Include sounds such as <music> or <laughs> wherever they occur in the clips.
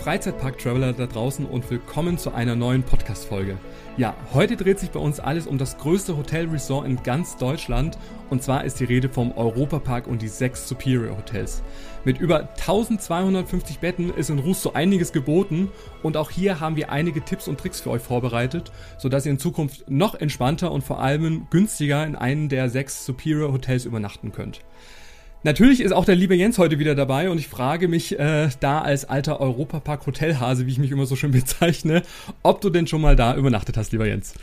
Freizeitpark-Traveler da draußen und willkommen zu einer neuen Podcast-Folge. Ja, heute dreht sich bei uns alles um das größte Hotelresort in ganz Deutschland und zwar ist die Rede vom Europapark und die sechs Superior Hotels. Mit über 1250 Betten ist in Ruß so einiges geboten und auch hier haben wir einige Tipps und Tricks für euch vorbereitet, sodass ihr in Zukunft noch entspannter und vor allem günstiger in einem der sechs Superior Hotels übernachten könnt. Natürlich ist auch der liebe Jens heute wieder dabei und ich frage mich äh, da als alter Europapark Hotelhase, wie ich mich immer so schön bezeichne, ob du denn schon mal da übernachtet hast, lieber Jens.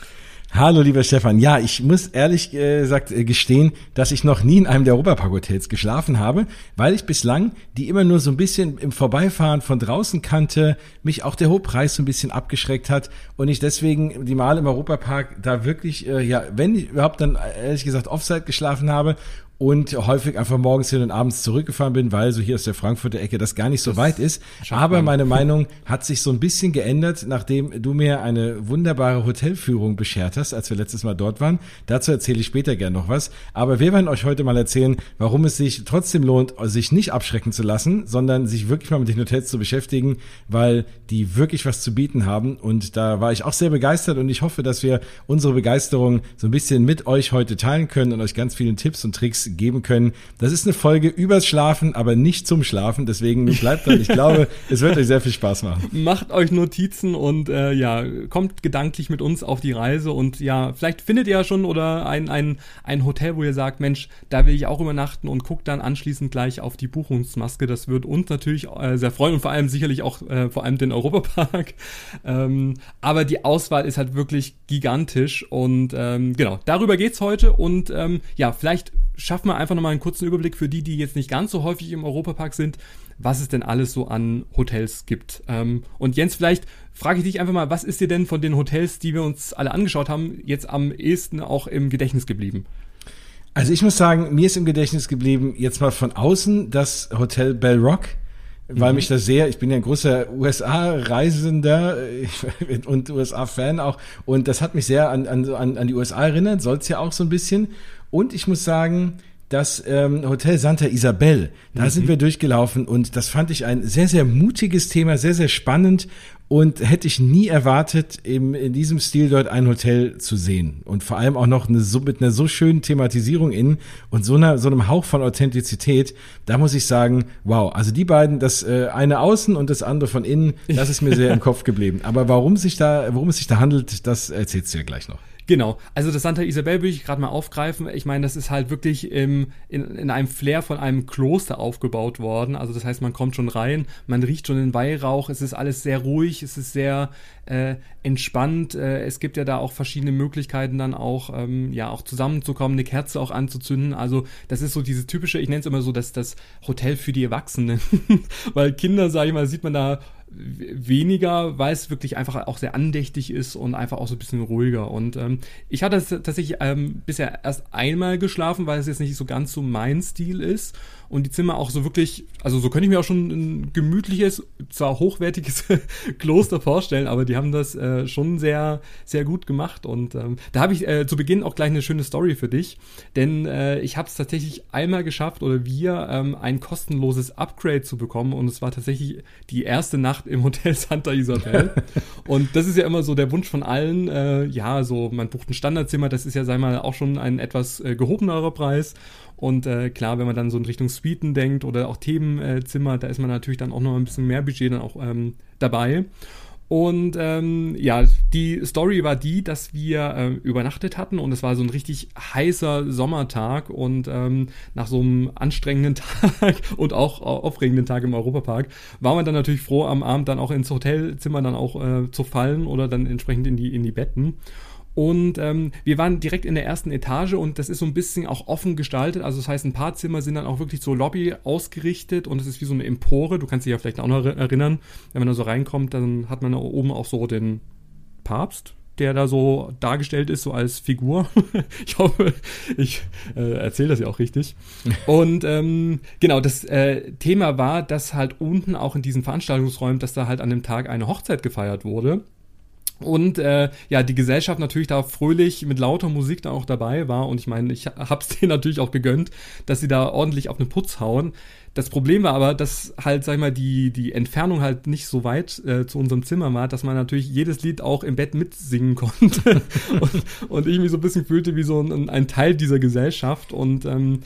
Hallo, lieber Stefan. Ja, ich muss ehrlich gesagt äh, gestehen, dass ich noch nie in einem der Europapark-Hotels geschlafen habe, weil ich bislang die immer nur so ein bisschen im Vorbeifahren von draußen kannte, mich auch der hohe Preis so ein bisschen abgeschreckt hat und ich deswegen die Mal im Europapark da wirklich, äh, ja, wenn ich überhaupt dann ehrlich gesagt Offside geschlafen habe und häufig einfach morgens hin und abends zurückgefahren bin, weil so hier aus der Frankfurter Ecke das gar nicht so das weit ist. Aber meine Meinung hat sich so ein bisschen geändert, nachdem du mir eine wunderbare Hotelführung beschert hast, als wir letztes Mal dort waren. Dazu erzähle ich später gern noch was. Aber wir werden euch heute mal erzählen, warum es sich trotzdem lohnt, sich nicht abschrecken zu lassen, sondern sich wirklich mal mit den Hotels zu beschäftigen, weil die wirklich was zu bieten haben. Und da war ich auch sehr begeistert und ich hoffe, dass wir unsere Begeisterung so ein bisschen mit euch heute teilen können und euch ganz viele Tipps und Tricks geben können. Das ist eine Folge übers Schlafen, aber nicht zum Schlafen. Deswegen bleibt dran. Ich glaube, <laughs> es wird euch sehr viel Spaß machen. Macht euch Notizen und äh, ja, kommt gedanklich mit uns auf die Reise und ja, vielleicht findet ihr ja schon oder ein, ein, ein Hotel, wo ihr sagt, Mensch, da will ich auch übernachten und guckt dann anschließend gleich auf die Buchungsmaske. Das wird uns natürlich äh, sehr freuen und vor allem sicherlich auch äh, vor allem den Europapark. <laughs> Ähm, aber die Auswahl ist halt wirklich gigantisch und ähm, genau, darüber geht's heute und ähm, ja, vielleicht schaffen wir einfach nochmal einen kurzen Überblick für die, die jetzt nicht ganz so häufig im Europapark sind, was es denn alles so an Hotels gibt. Ähm, und Jens, vielleicht frage ich dich einfach mal, was ist dir denn von den Hotels, die wir uns alle angeschaut haben, jetzt am ehesten auch im Gedächtnis geblieben? Also ich muss sagen, mir ist im Gedächtnis geblieben, jetzt mal von außen, das Hotel Bell Rock weil mhm. mich das sehr, ich bin ja ein großer USA-Reisender <laughs> und USA-Fan auch und das hat mich sehr an, an, an die USA erinnert, soll es ja auch so ein bisschen und ich muss sagen, das ähm, Hotel Santa Isabel, da mhm. sind wir durchgelaufen und das fand ich ein sehr, sehr mutiges Thema, sehr, sehr spannend und hätte ich nie erwartet, eben in diesem Stil dort ein Hotel zu sehen. Und vor allem auch noch eine, so, mit einer so schönen Thematisierung innen und so, einer, so einem Hauch von Authentizität. Da muss ich sagen, wow, also die beiden, das äh, eine außen und das andere von innen, das ist mir sehr im <laughs> Kopf geblieben. Aber warum sich da, worum es sich da handelt, das erzählst du ja gleich noch. Genau, also das Santa Isabel würde ich gerade mal aufgreifen. Ich meine, das ist halt wirklich im, in, in einem Flair von einem Kloster aufgebaut worden. Also das heißt, man kommt schon rein, man riecht schon den Weihrauch, es ist alles sehr ruhig, es ist sehr äh, entspannt. Äh, es gibt ja da auch verschiedene Möglichkeiten, dann auch, ähm, ja, auch zusammenzukommen, eine Kerze auch anzuzünden. Also das ist so diese typische, ich nenne es immer so, dass das Hotel für die Erwachsenen. <laughs> Weil Kinder, sage ich mal, sieht man da weniger, weil es wirklich einfach auch sehr andächtig ist und einfach auch so ein bisschen ruhiger. Und ähm, ich hatte tatsächlich ähm, bisher erst einmal geschlafen, weil es jetzt nicht so ganz so mein Stil ist und die Zimmer auch so wirklich, also so könnte ich mir auch schon ein gemütliches, zwar hochwertiges <laughs> Kloster vorstellen, aber die haben das äh, schon sehr, sehr gut gemacht. Und ähm, da habe ich äh, zu Beginn auch gleich eine schöne Story für dich, denn äh, ich habe es tatsächlich einmal geschafft oder wir ähm, ein kostenloses Upgrade zu bekommen und es war tatsächlich die erste Nacht im Hotel Santa Isabel. <laughs> und das ist ja immer so der Wunsch von allen, äh, ja, so man bucht ein Standardzimmer, das ist ja, sei mal, auch schon ein etwas äh, gehobenerer Preis. Und äh, klar, wenn man dann so in Richtung Suiten denkt oder auch Themenzimmer, da ist man natürlich dann auch noch ein bisschen mehr Budget dann auch ähm, dabei. Und ähm, ja, die Story war die, dass wir äh, übernachtet hatten und es war so ein richtig heißer Sommertag und ähm, nach so einem anstrengenden <laughs> Tag und auch aufregenden Tag im Europapark war man dann natürlich froh, am Abend dann auch ins Hotelzimmer dann auch äh, zu fallen oder dann entsprechend in die, in die Betten. Und ähm, wir waren direkt in der ersten Etage und das ist so ein bisschen auch offen gestaltet. Also das heißt, ein paar Zimmer sind dann auch wirklich so Lobby ausgerichtet und es ist wie so eine Empore. Du kannst dich ja vielleicht auch noch erinnern, wenn man da so reinkommt, dann hat man da oben auch so den Papst, der da so dargestellt ist, so als Figur. <laughs> ich hoffe, ich äh, erzähle das ja auch richtig. <laughs> Und ähm, genau, das äh, Thema war, dass halt unten auch in diesen Veranstaltungsräumen, dass da halt an dem Tag eine Hochzeit gefeiert wurde. Und äh, ja, die Gesellschaft natürlich da fröhlich mit lauter Musik da auch dabei war. Und ich meine, ich hab's <laughs> denen natürlich auch gegönnt, dass sie da ordentlich auf den Putz hauen. Das Problem war aber, dass halt, sag ich mal, die, die Entfernung halt nicht so weit äh, zu unserem Zimmer war, dass man natürlich jedes Lied auch im Bett mitsingen <laughs> konnte. und, und ich mich so ein bisschen fühlte wie so ein, ein Teil dieser Gesellschaft. Und ähm,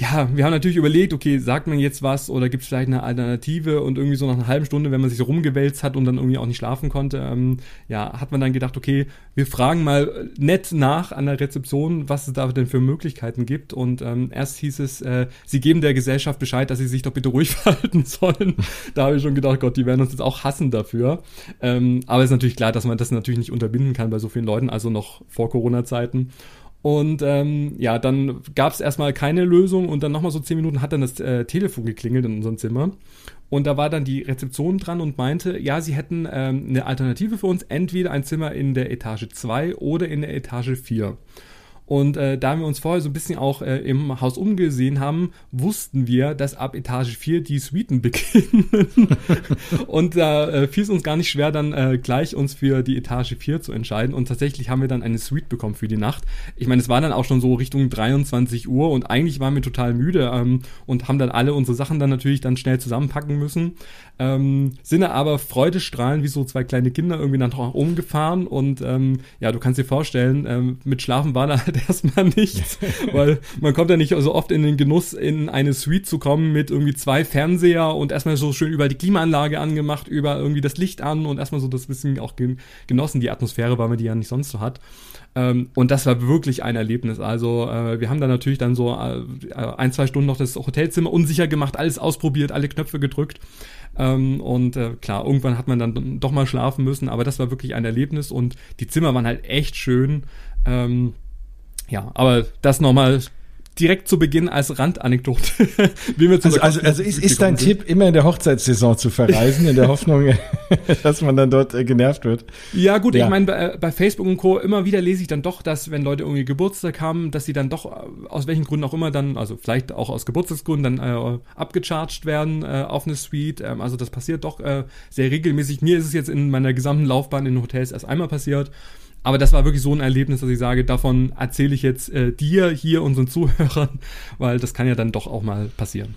ja, wir haben natürlich überlegt, okay, sagt man jetzt was oder gibt es vielleicht eine Alternative und irgendwie so nach einer halben Stunde, wenn man sich so rumgewälzt hat und dann irgendwie auch nicht schlafen konnte, ähm, ja, hat man dann gedacht, okay, wir fragen mal nett nach an der Rezeption, was es da denn für Möglichkeiten gibt und ähm, erst hieß es, äh, sie geben der Gesellschaft Bescheid, dass sie sich doch bitte ruhig <laughs> verhalten sollen. da habe ich schon gedacht, Gott, die werden uns jetzt auch hassen dafür. Ähm, aber es ist natürlich klar, dass man das natürlich nicht unterbinden kann bei so vielen Leuten, also noch vor Corona-Zeiten. Und ähm, ja, dann gab es erstmal keine Lösung und dann nochmal so zehn Minuten hat dann das äh, Telefon geklingelt in unserem Zimmer. Und da war dann die Rezeption dran und meinte, ja, sie hätten ähm, eine Alternative für uns, entweder ein Zimmer in der Etage 2 oder in der Etage 4. Und äh, da wir uns vorher so ein bisschen auch äh, im Haus umgesehen haben, wussten wir, dass ab Etage 4 die Suiten <laughs> beginnen. und da äh, fiel es uns gar nicht schwer, dann äh, gleich uns für die Etage 4 zu entscheiden. Und tatsächlich haben wir dann eine Suite bekommen für die Nacht. Ich meine, es war dann auch schon so Richtung 23 Uhr und eigentlich waren wir total müde ähm, und haben dann alle unsere Sachen dann natürlich dann schnell zusammenpacken müssen. Ähm, sind aber freudestrahlend wie so zwei kleine Kinder irgendwie nach oben gefahren und ähm, ja, du kannst dir vorstellen, ähm, mit Schlafen war da <laughs> halt <laughs> erstmal nichts, weil man kommt ja nicht so oft in den Genuss, in eine Suite zu kommen mit irgendwie zwei Fernseher und erstmal so schön über die Klimaanlage angemacht, über irgendwie das Licht an und erstmal so das bisschen auch genossen, die Atmosphäre, weil man die ja nicht sonst so hat. Ähm, und das war wirklich ein Erlebnis. Also äh, wir haben da natürlich dann so äh, ein, zwei Stunden noch das Hotelzimmer unsicher gemacht, alles ausprobiert, alle Knöpfe gedrückt. Ähm, und äh, klar, irgendwann hat man dann doch mal schlafen müssen, aber das war wirklich ein Erlebnis und die Zimmer waren halt echt schön. Ähm, ja, aber das nochmal direkt zu Beginn als Randanekdote. <laughs> Wie wir also, also, also ist, ist dein sind. Tipp, immer in der Hochzeitssaison zu verreisen, in der <laughs> Hoffnung, <laughs> dass man dann dort äh, genervt wird? Ja gut, ja. ich meine, bei, bei, Facebook und Co. immer wieder lese ich dann doch, dass wenn Leute irgendwie Geburtstag haben, dass sie dann doch, äh, aus welchen Gründen auch immer, dann, also vielleicht auch aus Geburtstagsgründen, dann äh, abgecharged werden äh, auf eine Suite. Ähm, also das passiert doch äh, sehr regelmäßig. Mir ist es jetzt in meiner gesamten Laufbahn in Hotels erst einmal passiert. Aber das war wirklich so ein Erlebnis, dass ich sage, davon erzähle ich jetzt äh, dir, hier unseren Zuhörern, weil das kann ja dann doch auch mal passieren.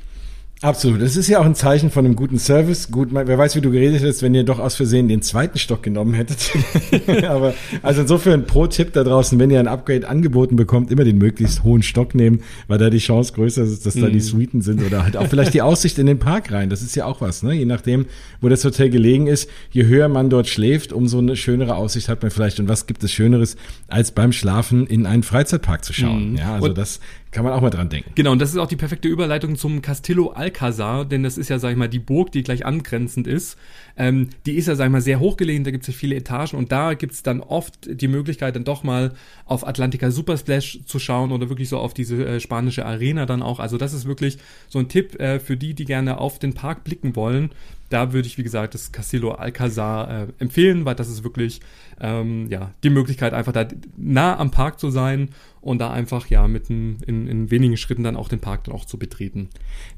Absolut. Das ist ja auch ein Zeichen von einem guten Service. Gut, wer weiß, wie du geredet hättest, wenn ihr doch aus Versehen den zweiten Stock genommen hättet. <laughs> Aber also insofern Pro-Tipp da draußen, wenn ihr ein Upgrade angeboten bekommt, immer den möglichst hohen Stock nehmen, weil da die Chance größer ist, dass da die mhm. Suiten sind oder halt auch vielleicht die Aussicht in den Park rein. Das ist ja auch was, ne? Je nachdem, wo das Hotel gelegen ist, je höher man dort schläft, umso eine schönere Aussicht hat man vielleicht. Und was gibt es Schöneres, als beim Schlafen in einen Freizeitpark zu schauen? Mhm. Ja, also und das kann man auch mal dran denken. Genau, und das ist auch die perfekte Überleitung zum Castillo Alcazar, denn das ist ja, sag ich mal, die Burg, die gleich angrenzend ist. Ähm, die ist ja, sag ich mal, sehr hochgelegen, da gibt es ja viele Etagen und da gibt es dann oft die Möglichkeit, dann doch mal auf Atlantica Super Splash zu schauen oder wirklich so auf diese äh, spanische Arena dann auch. Also das ist wirklich so ein Tipp äh, für die, die gerne auf den Park blicken wollen da würde ich, wie gesagt, das Castillo Alcazar äh, empfehlen, weil das ist wirklich ähm, ja, die Möglichkeit, einfach da nah am Park zu sein und da einfach ja mit in, in, wenigen Schritten dann auch den Park dann auch zu betreten.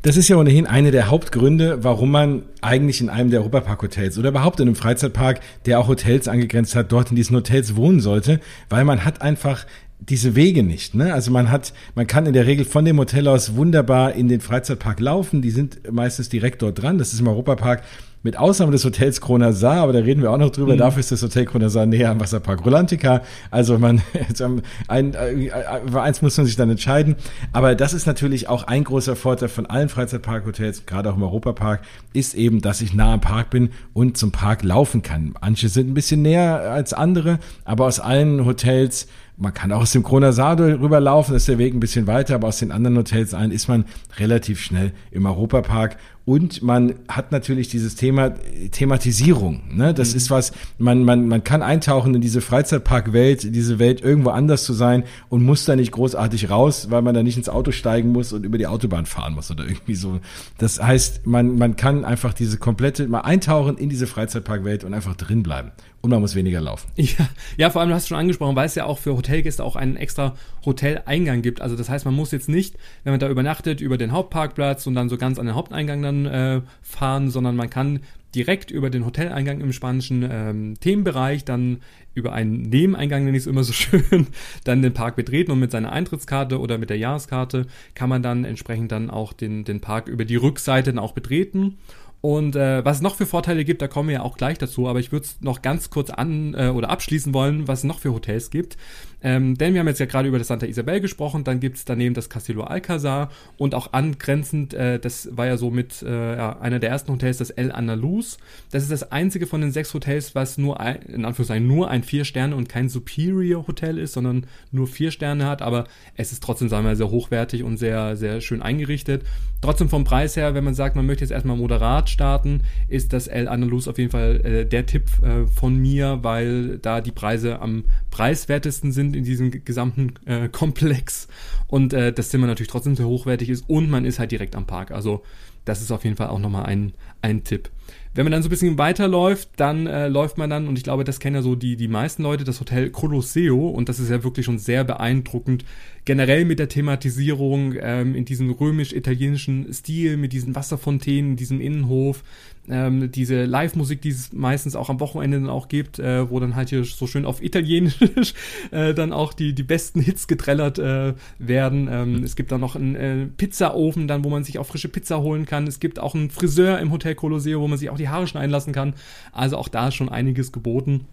Das ist ja ohnehin eine der Hauptgründe, warum man eigentlich in einem der Europapark-Hotels oder überhaupt in einem Freizeitpark, der auch Hotels angegrenzt hat, dort in diesen Hotels wohnen sollte, weil man hat einfach diese Wege nicht. Ne? Also man hat, man kann in der Regel von dem Hotel aus wunderbar in den Freizeitpark laufen. Die sind meistens direkt dort dran. Das ist im Europapark mit Ausnahme des Hotels Kronasar, aber da reden wir auch noch drüber. Mhm. Dafür ist das Hotel Kronasar näher am Wasserpark Rolantica. Also man, <laughs> ein, äh, eins muss man sich dann entscheiden. Aber das ist natürlich auch ein großer Vorteil von allen Freizeitparkhotels, gerade auch im Europapark, ist eben, dass ich nah am Park bin und zum Park laufen kann. Manche sind ein bisschen näher als andere, aber aus allen Hotels man kann auch aus dem Kronasado rüberlaufen, ist der Weg ein bisschen weiter, aber aus den anderen Hotels ein ist man relativ schnell im Europapark und man hat natürlich dieses Thema Thematisierung. Ne? Das mhm. ist was, man, man, man kann eintauchen in diese Freizeitparkwelt, diese Welt irgendwo anders zu sein und muss da nicht großartig raus, weil man da nicht ins Auto steigen muss und über die Autobahn fahren muss oder irgendwie so. Das heißt, man, man kann einfach diese komplette, mal eintauchen in diese Freizeitparkwelt und einfach drin bleiben und man muss weniger laufen. <laughs> Ja, ja, vor allem, du hast schon angesprochen, weil es ja auch für Hotelgäste auch einen extra Hoteleingang gibt. Also das heißt, man muss jetzt nicht, wenn man da übernachtet, über den Hauptparkplatz und dann so ganz an den Haupteingang dann äh, fahren, sondern man kann direkt über den Hoteleingang im spanischen ähm, Themenbereich, dann über einen Nebeneingang, nenne ich es immer so <laughs> schön, dann den Park betreten und mit seiner Eintrittskarte oder mit der Jahreskarte kann man dann entsprechend dann auch den, den Park über die Rückseite dann auch betreten. Und äh, was es noch für Vorteile gibt, da kommen wir ja auch gleich dazu, aber ich würde es noch ganz kurz an äh, oder abschließen wollen, was es noch für Hotels gibt. Ähm, denn wir haben jetzt ja gerade über das Santa Isabel gesprochen, dann gibt es daneben das Castillo Alcazar und auch angrenzend, äh, das war ja so mit äh, ja, einer der ersten Hotels, das El Andalus. Das ist das einzige von den sechs Hotels, was nur ein, in Anführungszeichen nur ein vier Sterne und kein Superior Hotel ist, sondern nur vier Sterne hat, aber es ist trotzdem, sagen wir mal, sehr hochwertig und sehr, sehr schön eingerichtet. Trotzdem vom Preis her, wenn man sagt, man möchte jetzt erstmal moderat starten, ist das El Andalus auf jeden Fall äh, der Tipp äh, von mir, weil da die Preise am preiswertesten sind in diesem gesamten äh, Komplex und äh, das Zimmer natürlich trotzdem sehr hochwertig ist und man ist halt direkt am Park. Also das ist auf jeden Fall auch nochmal ein, ein Tipp. Wenn man dann so ein bisschen weiterläuft, dann äh, läuft man dann, und ich glaube, das kennen ja so die, die meisten Leute, das Hotel Colosseo, und das ist ja wirklich schon sehr beeindruckend, generell mit der Thematisierung ähm, in diesem römisch-italienischen Stil, mit diesen Wasserfontänen, diesem Innenhof, ähm, diese Live-Musik, die es meistens auch am Wochenende dann auch gibt, äh, wo dann halt hier so schön auf Italienisch <laughs> äh, dann auch die, die besten Hits getrellert äh, werden. Ähm, es gibt dann noch einen äh, Pizzaofen, dann, wo man sich auch frische Pizza holen kann. Es gibt auch einen Friseur im Hotel Colosseo, wo man sich auch die Haare schneiden lassen kann. Also auch da ist schon einiges geboten.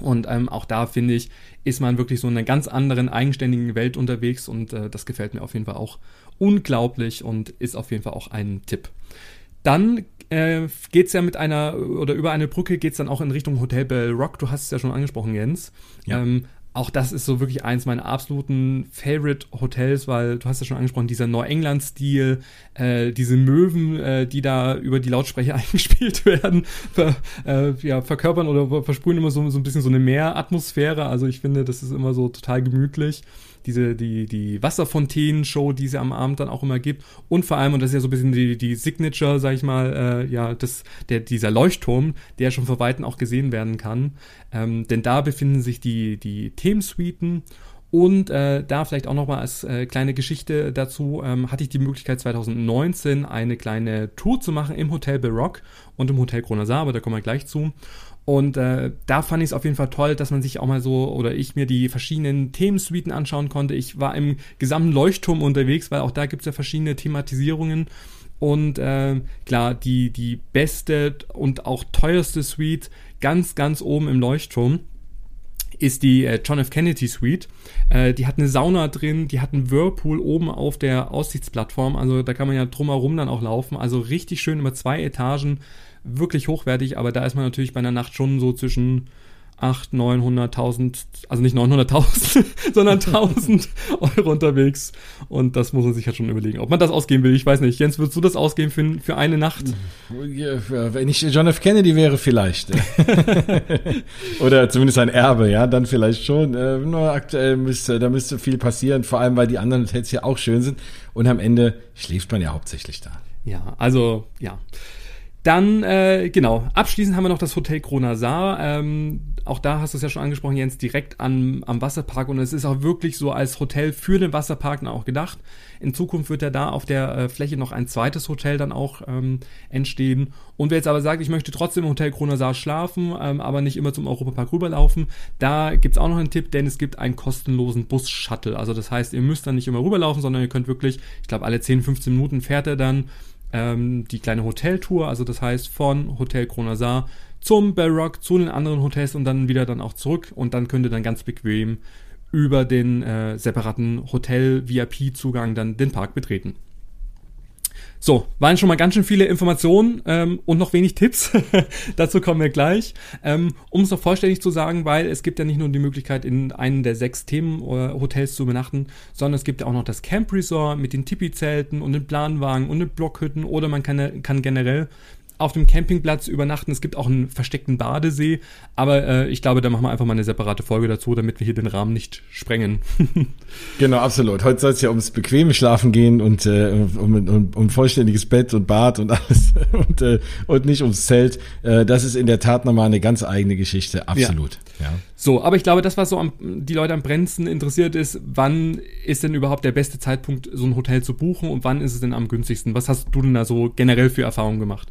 Und ähm, auch da finde ich, ist man wirklich so in einer ganz anderen, eigenständigen Welt unterwegs und äh, das gefällt mir auf jeden Fall auch unglaublich und ist auf jeden Fall auch ein Tipp. Dann äh, geht es ja mit einer, oder über eine Brücke geht es dann auch in Richtung Hotel Bell Rock. Du hast es ja schon angesprochen, Jens. Ja. Ähm, auch das ist so wirklich eins meiner absoluten Favorite Hotels, weil du hast ja schon angesprochen, dieser Neuengland-Stil, äh, diese Möwen, äh, die da über die Lautsprecher <laughs> eingespielt werden, ver, äh, ja, verkörpern oder versprühen immer so, so ein bisschen so eine Meeratmosphäre. Also ich finde, das ist immer so total gemütlich diese, die, die Wasserfontänen-Show, die ja am Abend dann auch immer gibt. Und vor allem, und das ist ja so ein bisschen die, die Signature, sag ich mal, äh, ja, das, der, dieser Leuchtturm, der schon vor Weitem auch gesehen werden kann. Ähm, denn da befinden sich die, die Themensuiten und äh, da vielleicht auch nochmal als äh, kleine Geschichte dazu, ähm, hatte ich die Möglichkeit 2019 eine kleine Tour zu machen im Hotel Baroque und im Hotel Kronasar, aber da kommen wir gleich zu. Und äh, da fand ich es auf jeden Fall toll, dass man sich auch mal so oder ich mir die verschiedenen Themensuiten anschauen konnte. Ich war im gesamten Leuchtturm unterwegs, weil auch da gibt es ja verschiedene Thematisierungen. Und äh, klar, die, die beste und auch teuerste Suite ganz, ganz oben im Leuchtturm ist die äh, John F. Kennedy Suite. Äh, die hat eine Sauna drin, die hat einen Whirlpool oben auf der Aussichtsplattform. Also da kann man ja drumherum dann auch laufen. Also richtig schön über zwei Etagen wirklich hochwertig, aber da ist man natürlich bei einer Nacht schon so zwischen 8, 900.000, also nicht 900.000, <laughs> sondern 1000 <laughs> Euro unterwegs. Und das muss man sich halt schon überlegen, ob man das ausgeben will. Ich weiß nicht. Jens, würdest du das ausgeben für, für eine Nacht? Wenn ich John F. Kennedy wäre, vielleicht. <laughs> Oder zumindest ein Erbe, ja, dann vielleicht schon. Äh, nur aktuell müsste, da müsste viel passieren, vor allem, weil die anderen Hotels ja auch schön sind. Und am Ende schläft man ja hauptsächlich da. Ja, also, ja. Dann, äh, genau, abschließend haben wir noch das Hotel Kronasar. Ähm, auch da hast du es ja schon angesprochen, Jens, direkt an, am Wasserpark. Und es ist auch wirklich so als Hotel für den Wasserpark auch gedacht. In Zukunft wird ja da auf der äh, Fläche noch ein zweites Hotel dann auch ähm, entstehen. Und wer jetzt aber sagt, ich möchte trotzdem im Hotel Kronasar schlafen, ähm, aber nicht immer zum Europapark rüberlaufen, da gibt's auch noch einen Tipp, denn es gibt einen kostenlosen Bus-Shuttle. Also das heißt, ihr müsst dann nicht immer rüberlaufen, sondern ihr könnt wirklich, ich glaube, alle 10, 15 Minuten fährt er dann ähm, die kleine Hoteltour, also das heißt von Hotel Kronasar zum Barock, zu den anderen Hotels und dann wieder dann auch zurück und dann könnt ihr dann ganz bequem über den äh, separaten Hotel-VIP-Zugang dann den Park betreten. So, waren schon mal ganz schön viele Informationen ähm, und noch wenig Tipps. <laughs> Dazu kommen wir gleich. Ähm, um es noch vollständig zu sagen, weil es gibt ja nicht nur die Möglichkeit, in einem der sechs Themenhotels zu übernachten, sondern es gibt ja auch noch das Camp Resort mit den Tipi-Zelten und den Planwagen und den Blockhütten oder man kann, kann generell auf dem Campingplatz übernachten. Es gibt auch einen versteckten Badesee, aber äh, ich glaube, da machen wir einfach mal eine separate Folge dazu, damit wir hier den Rahmen nicht sprengen. <laughs> genau, absolut. Heute soll es ja ums bequeme Schlafen gehen und äh, um, um, um vollständiges Bett und Bad und <laughs> alles und, äh, und nicht ums Zelt. Äh, das ist in der Tat nochmal eine ganz eigene Geschichte, absolut. Ja. ja. So, aber ich glaube, das, was so am, die Leute am brennendsten interessiert ist, wann ist denn überhaupt der beste Zeitpunkt, so ein Hotel zu buchen und wann ist es denn am günstigsten? Was hast du denn da so generell für Erfahrungen gemacht?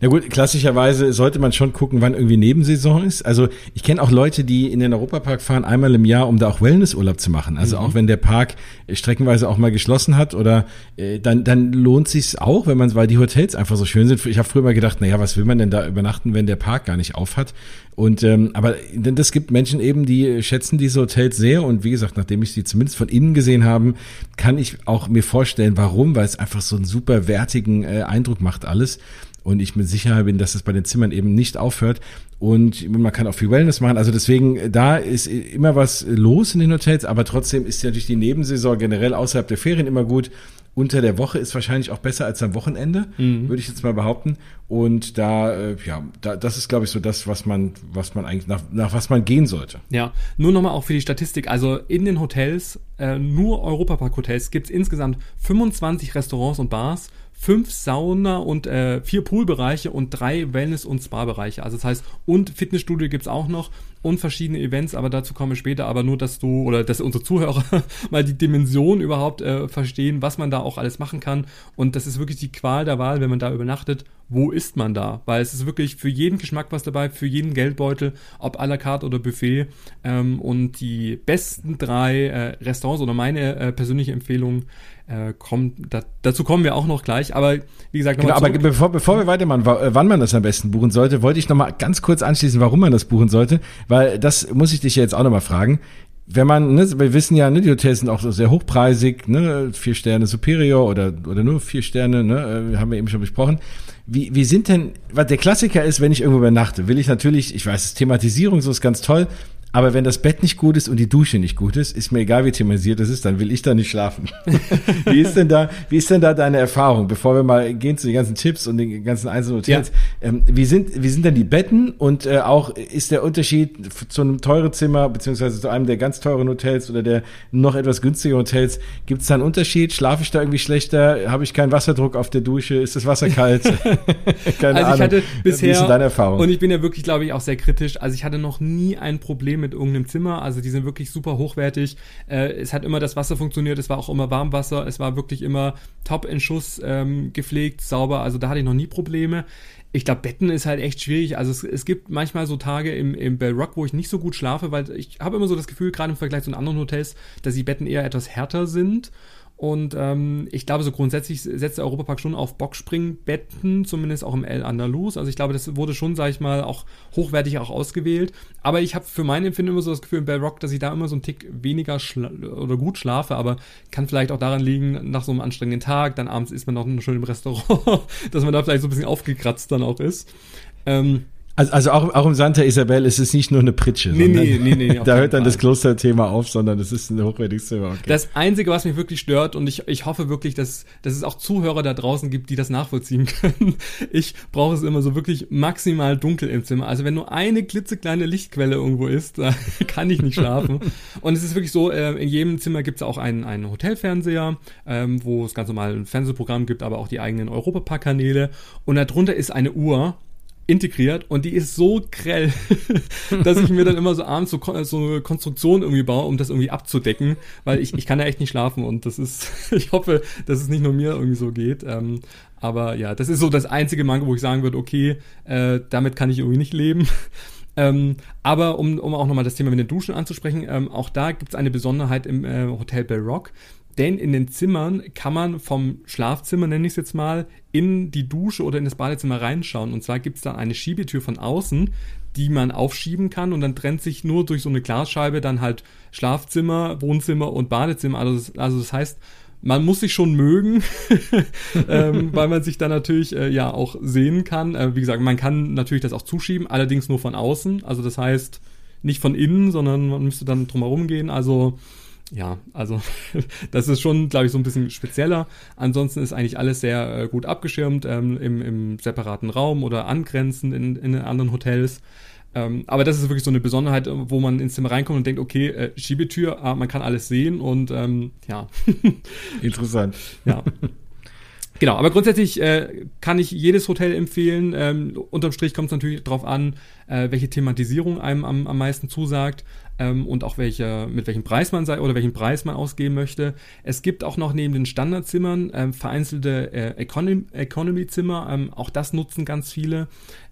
Na gut, klassischerweise sollte man schon gucken, wann irgendwie Nebensaison ist. Also ich kenne auch Leute, die in den Europapark fahren einmal im Jahr, um da auch Wellnessurlaub zu machen. Also mhm. auch wenn der Park streckenweise auch mal geschlossen hat oder äh, dann dann lohnt sich's auch, wenn man weil die Hotels einfach so schön sind. Ich habe früher mal gedacht, naja, was will man denn da übernachten, wenn der Park gar nicht auf hat? Und ähm, aber denn das gibt Menschen eben, die schätzen diese Hotels sehr und wie gesagt, nachdem ich sie zumindest von innen gesehen haben, kann ich auch mir vorstellen, warum, weil es einfach so einen super wertigen äh, Eindruck macht alles und ich mit Sicherheit bin, dass es bei den Zimmern eben nicht aufhört. Und man kann auch viel Wellness machen. Also deswegen, da ist immer was los in den Hotels, aber trotzdem ist ja natürlich die Nebensaison generell außerhalb der Ferien immer gut. Unter der Woche ist wahrscheinlich auch besser als am Wochenende, mhm. würde ich jetzt mal behaupten. Und da, äh, ja, da, das ist, glaube ich, so das, was man, was man eigentlich nach, nach was man gehen sollte. Ja, nur nochmal auch für die Statistik. Also in den Hotels, äh, nur Europapark-Hotels, gibt es insgesamt 25 Restaurants und Bars fünf Sauna- und äh, vier Poolbereiche und drei Wellness- und Spa-Bereiche. Also das heißt, und Fitnessstudio gibt's auch noch und verschiedene Events, aber dazu komme ich später. Aber nur, dass du oder dass unsere Zuhörer <laughs> mal die Dimension überhaupt äh, verstehen, was man da auch alles machen kann. Und das ist wirklich die Qual der Wahl, wenn man da übernachtet. Wo ist man da? Weil es ist wirklich für jeden Geschmack was dabei, für jeden Geldbeutel, ob à la carte oder Buffet. Ähm, und die besten drei äh, Restaurants oder meine äh, persönliche Empfehlung äh, kommt, da, dazu kommen wir auch noch gleich. Aber wie gesagt, genau, aber bevor, bevor wir weitermachen, äh, wann man das am besten buchen sollte, wollte ich noch mal ganz kurz anschließen, warum man das buchen sollte, weil das muss ich dich jetzt auch noch mal fragen. Wenn man, ne, wir wissen ja, ne, die Hotels sind auch so sehr hochpreisig, ne, vier Sterne Superior oder oder nur vier Sterne, ne, äh, haben wir eben schon besprochen. Wie, wie sind denn, was der Klassiker ist, wenn ich irgendwo übernachte, will ich natürlich, ich weiß, Thematisierung so ist ganz toll, aber wenn das Bett nicht gut ist und die Dusche nicht gut ist, ist mir egal, wie thematisiert das ist, dann will ich da nicht schlafen. <laughs> wie ist denn da, wie ist denn da deine Erfahrung, bevor wir mal gehen zu den ganzen Tipps und den ganzen einzelnen Hotels? Ja. Ähm, wie sind, wie sind denn die Betten und äh, auch ist der Unterschied zu einem teuren Zimmer beziehungsweise zu einem der ganz teuren Hotels oder der noch etwas günstigeren Hotels? Gibt es da einen Unterschied? Schlafe ich da irgendwie schlechter? Habe ich keinen Wasserdruck auf der Dusche? Ist das Wasser kalt? <laughs> Keine also ich hatte bisher, wie ist denn deine Erfahrung? Und ich bin ja wirklich, glaube ich, auch sehr kritisch. Also ich hatte noch nie ein Problem mit irgendeinem Zimmer. Also die sind wirklich super hochwertig. Äh, es hat immer das Wasser funktioniert, es war auch immer Warmwasser, es war wirklich immer top in Schuss ähm, gepflegt, sauber. Also da hatte ich noch nie Probleme. Ich glaube, Betten ist halt echt schwierig. Also es, es gibt manchmal so Tage im, im Bell Rock, wo ich nicht so gut schlafe, weil ich habe immer so das Gefühl, gerade im Vergleich zu anderen Hotels, dass die Betten eher etwas härter sind. Und ähm, ich glaube, so grundsätzlich setzt der Europapark schon auf Boxspringbetten, zumindest auch im El Andalus. Also ich glaube, das wurde schon, sage ich mal, auch hochwertig auch ausgewählt. Aber ich habe für mein Empfinden immer so das Gefühl im Bell Rock, dass ich da immer so einen Tick weniger oder gut schlafe. Aber kann vielleicht auch daran liegen, nach so einem anstrengenden Tag, dann abends ist man noch schön im Restaurant, <laughs> dass man da vielleicht so ein bisschen aufgekratzt dann auch ist. Ähm, also, also auch, auch im Santa Isabel ist es nicht nur eine Pritsche. Nee, nee, nee, nee. <laughs> da hört dann das Klosterthema auf, sondern es ist ein hochwertiges Zimmer. Okay. Das Einzige, was mich wirklich stört, und ich, ich hoffe wirklich, dass, dass es auch Zuhörer da draußen gibt, die das nachvollziehen <laughs> können. Ich brauche es immer so wirklich maximal dunkel im Zimmer. Also wenn nur eine klitzekleine Lichtquelle irgendwo ist, <laughs> da kann ich nicht schlafen. und es ist wirklich so, äh, in jedem Zimmer gibt es auch einen, einen Hotelfernseher, ähm, wo es ganz normal ein Fernsehprogramm gibt, aber auch die eigenen Europapark-Kanäle. Und darunter ist eine Uhr, integriert und die ist so grell, <laughs> dass ich mir dann immer so abends so, so eine Konstruktion irgendwie baue, um das irgendwie abzudecken, weil ich, ich kann ja echt nicht schlafen und das ist, <laughs> ich hoffe, dass es nicht nur mir irgendwie so geht. Ähm, aber ja, das ist so das einzige Manko, wo ich sagen würde, okay, äh, damit kann ich irgendwie nicht leben. <laughs> Ähm, aber um, um auch nochmal das Thema mit den Duschen anzusprechen, ähm, auch da gibt es eine Besonderheit im äh, Hotel Bell Rock. Denn in den Zimmern kann man vom Schlafzimmer, nenne ich es jetzt mal, in die Dusche oder in das Badezimmer reinschauen. Und zwar gibt es da eine Schiebetür von außen, die man aufschieben kann und dann trennt sich nur durch so eine Glasscheibe dann halt Schlafzimmer, Wohnzimmer und Badezimmer. Also das, also das heißt, man muss sich schon mögen, <laughs> ähm, weil man sich dann natürlich äh, ja auch sehen kann. Äh, wie gesagt, man kann natürlich das auch zuschieben, allerdings nur von außen. Also das heißt nicht von innen, sondern man müsste dann drumherum gehen. Also ja, also <laughs> das ist schon, glaube ich, so ein bisschen spezieller. Ansonsten ist eigentlich alles sehr äh, gut abgeschirmt ähm, im, im separaten Raum oder angrenzend in, in anderen Hotels. Ähm, aber das ist wirklich so eine Besonderheit, wo man ins Zimmer reinkommt und denkt, okay, äh, Schiebetür, ah, man kann alles sehen und ähm, ja. <laughs> Interessant. ja. Genau, aber grundsätzlich äh, kann ich jedes Hotel empfehlen. Ähm, unterm Strich kommt es natürlich darauf an, äh, welche Thematisierung einem am, am meisten zusagt. Ähm, und auch welche, mit welchem Preis man sei oder welchen Preis man ausgeben möchte. Es gibt auch noch neben den Standardzimmern ähm, vereinzelte äh, Economy-Zimmer. Ähm, auch das nutzen ganz viele.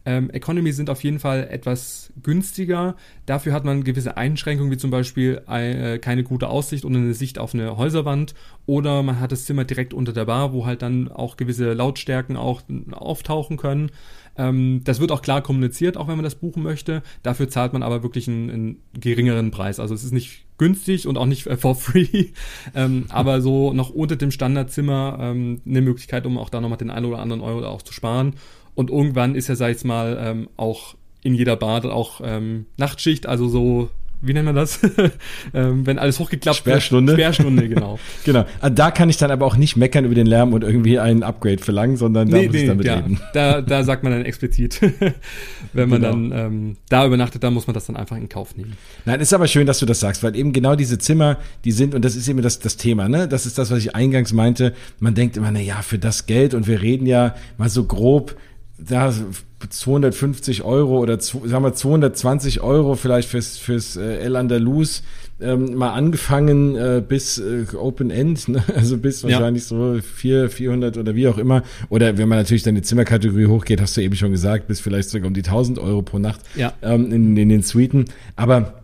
Ähm, Economy sind auf jeden Fall etwas günstiger. Dafür hat man gewisse Einschränkungen, wie zum Beispiel äh, keine gute Aussicht und eine Sicht auf eine Häuserwand. Oder man hat das Zimmer direkt unter der Bar, wo halt dann auch gewisse Lautstärken auch auftauchen können. Ähm, das wird auch klar kommuniziert, auch wenn man das buchen möchte. Dafür zahlt man aber wirklich einen, einen geringeren Preis. Also es ist nicht günstig und auch nicht äh, for free, <laughs> ähm, aber so noch unter dem Standardzimmer ähm, eine Möglichkeit, um auch da nochmal den einen oder anderen Euro auch zu sparen. Und irgendwann ist ja, sag ich mal, ähm, auch in jeder Bar auch ähm, Nachtschicht, also so wie nennt man das? <laughs> ähm, wenn alles hochgeklappt Sperrstunde. wird. Sperrstunde, <laughs> genau. genau. Ah, da kann ich dann aber auch nicht meckern über den Lärm und irgendwie ein Upgrade verlangen, sondern da nee, muss nee, ich damit ja, leben. Da, da sagt man dann explizit, <laughs> wenn man genau. dann ähm, da übernachtet, dann muss man das dann einfach in Kauf nehmen. Nein, ist aber schön, dass du das sagst, weil eben genau diese Zimmer, die sind, und das ist eben das, das Thema, ne? Das ist das, was ich eingangs meinte. Man denkt immer, na ja, für das Geld und wir reden ja mal so grob, da 250 Euro oder sagen wir 220 Euro vielleicht fürs, fürs äh, El Andalus ähm, mal angefangen äh, bis äh, Open End, ne? <laughs> also bis ja. wahrscheinlich so 4, 400 oder wie auch immer. Oder wenn man natürlich dann die Zimmerkategorie hochgeht, hast du eben schon gesagt, bis vielleicht sogar um die 1000 Euro pro Nacht ja. ähm, in, in den Suiten. Aber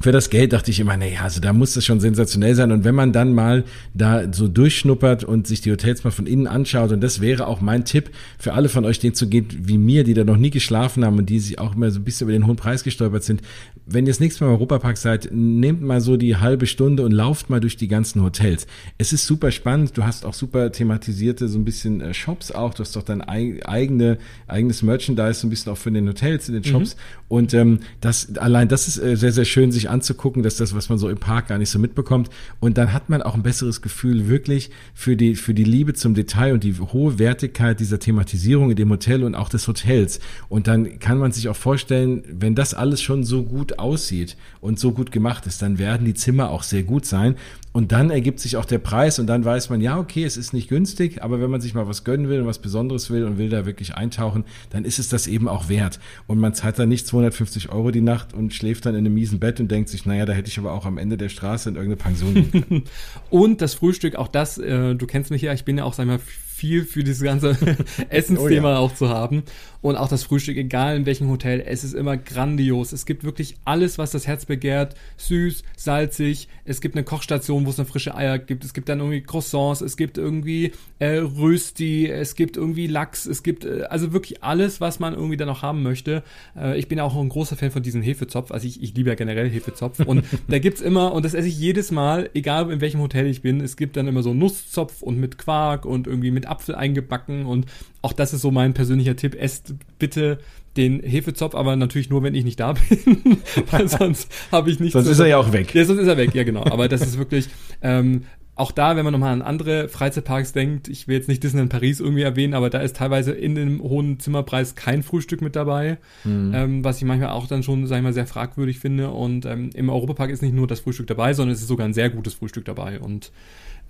für das Geld dachte ich immer, naja, also da muss das schon sensationell sein. Und wenn man dann mal da so durchschnuppert und sich die Hotels mal von innen anschaut, und das wäre auch mein Tipp für alle von euch, denen zu geht wie mir, die da noch nie geschlafen haben und die sich auch immer so ein bisschen über den hohen Preis gestolpert sind. Wenn ihr das nächste Mal im Europapark seid, nehmt mal so die halbe Stunde und lauft mal durch die ganzen Hotels. Es ist super spannend. Du hast auch super thematisierte so ein bisschen äh, Shops auch. Du hast doch dein eigene, eigenes Merchandise so ein bisschen auch für den Hotels in den Shops. Mhm. Und ähm, das allein das ist äh, sehr, sehr schön, sich anzugucken. Das ist das, was man so im Park gar nicht so mitbekommt. Und dann hat man auch ein besseres Gefühl wirklich für die, für die Liebe zum Detail und die hohe Wertigkeit dieser Thematisierung in dem Hotel und auch des Hotels. Und dann kann man sich auch vorstellen, wenn das alles schon so gut aussieht und so gut gemacht ist, dann werden die Zimmer auch sehr gut sein. Und dann ergibt sich auch der Preis und dann weiß man, ja, okay, es ist nicht günstig, aber wenn man sich mal was gönnen will und was Besonderes will und will da wirklich eintauchen, dann ist es das eben auch wert. Und man zahlt dann nicht 250 Euro die Nacht und schläft dann in einem miesen Bett und denkt sich, naja, da hätte ich aber auch am Ende der Straße in irgendeine Pension gehen <laughs> können. und das Frühstück, auch das, äh, du kennst mich ja, ich bin ja auch, sag mal, viel für dieses ganze <laughs> Essensthema oh ja. auch zu haben. Und auch das Frühstück, egal in welchem Hotel, es ist immer grandios. Es gibt wirklich alles, was das Herz begehrt. Süß, salzig. Es gibt eine Kochstation, wo es dann frische Eier gibt. Es gibt dann irgendwie Croissants. Es gibt irgendwie äh, Rösti. Es gibt irgendwie Lachs. Es gibt äh, also wirklich alles, was man irgendwie dann noch haben möchte. Äh, ich bin auch ein großer Fan von diesem Hefezopf. Also ich, ich liebe ja generell Hefezopf. Und <laughs> da gibt's immer, und das esse ich jedes Mal, egal in welchem Hotel ich bin, es gibt dann immer so Nusszopf und mit Quark und irgendwie mit Apfel eingebacken und auch das ist so mein persönlicher Tipp. Esst bitte den Hefezopf, aber natürlich nur, wenn ich nicht da <laughs> bin, weil <laughs> sonst habe ich nichts. sonst ist er ja auch weg. Ja, sonst ist er weg, ja genau. Aber das ist wirklich, ähm, auch da, wenn man nochmal an andere Freizeitparks denkt, ich will jetzt nicht Disneyland Paris irgendwie erwähnen, aber da ist teilweise in dem hohen Zimmerpreis kein Frühstück mit dabei, mhm. ähm, was ich manchmal auch dann schon, sag ich mal, sehr fragwürdig finde. Und ähm, im Europapark ist nicht nur das Frühstück dabei, sondern es ist sogar ein sehr gutes Frühstück dabei. Und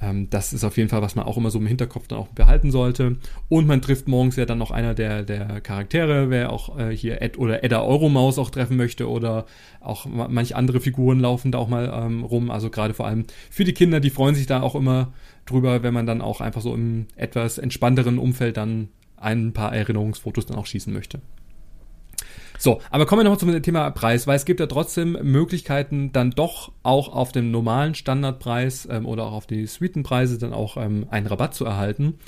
ähm, das ist auf jeden Fall, was man auch immer so im Hinterkopf dann auch behalten sollte. Und man trifft morgens ja dann noch einer der, der Charaktere, wer auch äh, hier Ed oder Edda Euromaus auch treffen möchte oder auch manche andere Figuren laufen da auch mal ähm, rum. Also gerade vor allem für die Kinder, die freuen sich da auch immer drüber, wenn man dann auch einfach so im etwas entspannteren Umfeld dann ein paar Erinnerungsfotos dann auch schießen möchte. So, aber kommen wir nochmal zum Thema Preis, weil es gibt ja trotzdem Möglichkeiten, dann doch auch auf dem normalen Standardpreis ähm, oder auch auf die Suitenpreise dann auch ähm, einen Rabatt zu erhalten.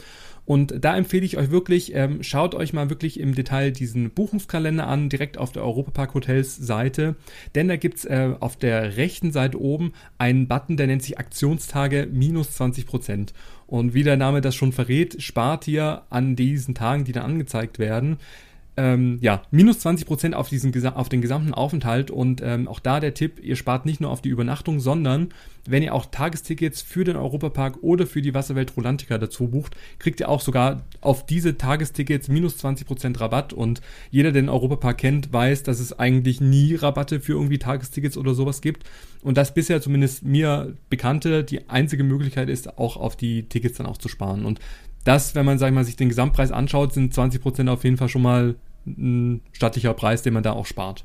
Und da empfehle ich euch wirklich, ähm, schaut euch mal wirklich im Detail diesen Buchungskalender an, direkt auf der Europapark Hotels Seite. Denn da gibt's äh, auf der rechten Seite oben einen Button, der nennt sich Aktionstage minus 20 Prozent. Und wie der Name das schon verrät, spart ihr an diesen Tagen, die dann angezeigt werden, ähm, ja, minus 20 Prozent auf, auf den gesamten Aufenthalt und ähm, auch da der Tipp, ihr spart nicht nur auf die Übernachtung, sondern wenn ihr auch Tagestickets für den Europapark oder für die Wasserwelt Rolantica dazu bucht, kriegt ihr auch sogar auf diese Tagestickets minus 20 Prozent Rabatt und jeder, der den Europapark kennt, weiß, dass es eigentlich nie Rabatte für irgendwie Tagestickets oder sowas gibt und das bisher zumindest mir bekannte die einzige Möglichkeit ist, auch auf die Tickets dann auch zu sparen und das, wenn man, sag ich mal, sich den Gesamtpreis anschaut, sind 20 Prozent auf jeden Fall schon mal ein stattlicher Preis, den man da auch spart.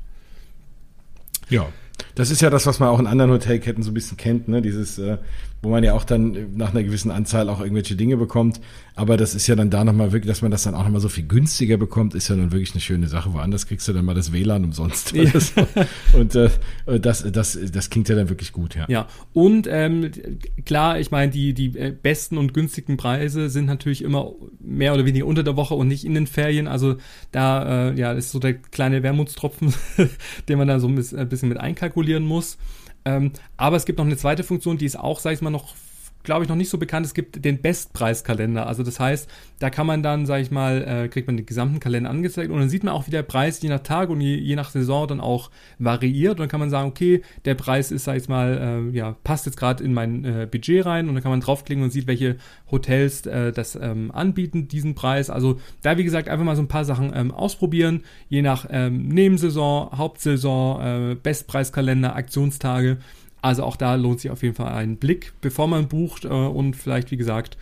Ja. Das ist ja das, was man auch in anderen Hotelketten so ein bisschen kennt, ne? Dieses, äh, wo man ja auch dann nach einer gewissen Anzahl auch irgendwelche Dinge bekommt. Aber das ist ja dann da nochmal wirklich, dass man das dann auch nochmal so viel günstiger bekommt, ist ja dann wirklich eine schöne Sache. Woanders kriegst du dann mal das WLAN umsonst. Ja. So. Und äh, das, das, das klingt ja dann wirklich gut, ja. Ja, und ähm, klar, ich meine, die, die äh, besten und günstigen Preise sind natürlich immer mehr oder weniger unter der Woche und nicht in den Ferien. Also da äh, ja, ist so der kleine Wermutstropfen, <laughs> den man da so ein bisschen mit einkalkulieren muss. Ähm, aber es gibt noch eine zweite Funktion, die ist auch, sag ich mal, noch glaube ich, noch nicht so bekannt. Es gibt den Bestpreiskalender. Also das heißt, da kann man dann, sage ich mal, äh, kriegt man den gesamten Kalender angezeigt und dann sieht man auch, wie der Preis je nach Tag und je, je nach Saison dann auch variiert. Und dann kann man sagen, okay, der Preis ist, sag ich mal, äh, ja, passt jetzt gerade in mein äh, Budget rein und dann kann man draufklicken und sieht, welche Hotels äh, das ähm, anbieten, diesen Preis. Also da, wie gesagt, einfach mal so ein paar Sachen ähm, ausprobieren, je nach ähm, Nebensaison, Hauptsaison, äh, Bestpreiskalender, Aktionstage. Also auch da lohnt sich auf jeden Fall ein Blick, bevor man bucht äh, und vielleicht, wie gesagt,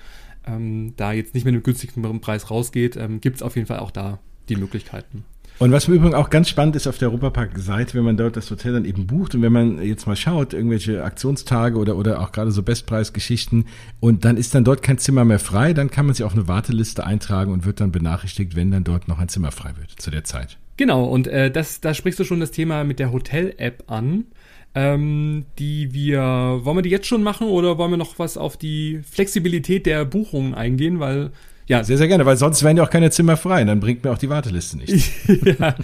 ähm, da jetzt nicht mit einem günstigeren Preis rausgeht, ähm, gibt es auf jeden Fall auch da die Möglichkeiten. Und was im Übrigen auch ganz spannend ist auf der Europapark-Seite, wenn man dort das Hotel dann eben bucht und wenn man jetzt mal schaut, irgendwelche Aktionstage oder, oder auch gerade so Bestpreisgeschichten und dann ist dann dort kein Zimmer mehr frei, dann kann man sich auf eine Warteliste eintragen und wird dann benachrichtigt, wenn dann dort noch ein Zimmer frei wird zu der Zeit. Genau, und äh, das, da sprichst du schon das Thema mit der Hotel-App an ähm, die wir, wollen wir die jetzt schon machen oder wollen wir noch was auf die Flexibilität der Buchungen eingehen, weil ja. Sehr, sehr gerne, weil sonst wären ja auch keine Zimmer frei, dann bringt mir auch die Warteliste nichts. <laughs> ja,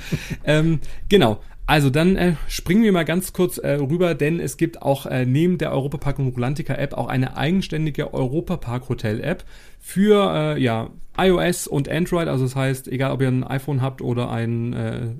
ähm, genau. Also dann äh, springen wir mal ganz kurz äh, rüber, denn es gibt auch äh, neben der Europapark und Rulantica App auch eine eigenständige Europapark Hotel App für äh, ja, iOS und Android. Also das heißt, egal ob ihr ein iPhone habt oder ein äh, äh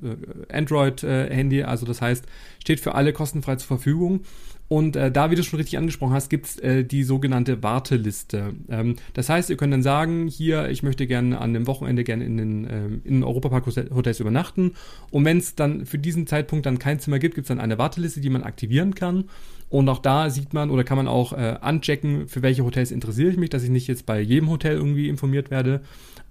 Android äh, Handy, also das heißt, steht für alle kostenfrei zur Verfügung. Und äh, da, wie du schon richtig angesprochen hast, gibt's äh, die sogenannte Warteliste. Ähm, das heißt, ihr könnt dann sagen, hier, ich möchte gerne an dem Wochenende gerne in den ähm, in Europapark-Hotels übernachten. Und wenn es dann für diesen Zeitpunkt dann kein Zimmer gibt, gibt's dann eine Warteliste, die man aktivieren kann. Und auch da sieht man oder kann man auch äh, anchecken, für welche Hotels interessiere ich mich, dass ich nicht jetzt bei jedem Hotel irgendwie informiert werde.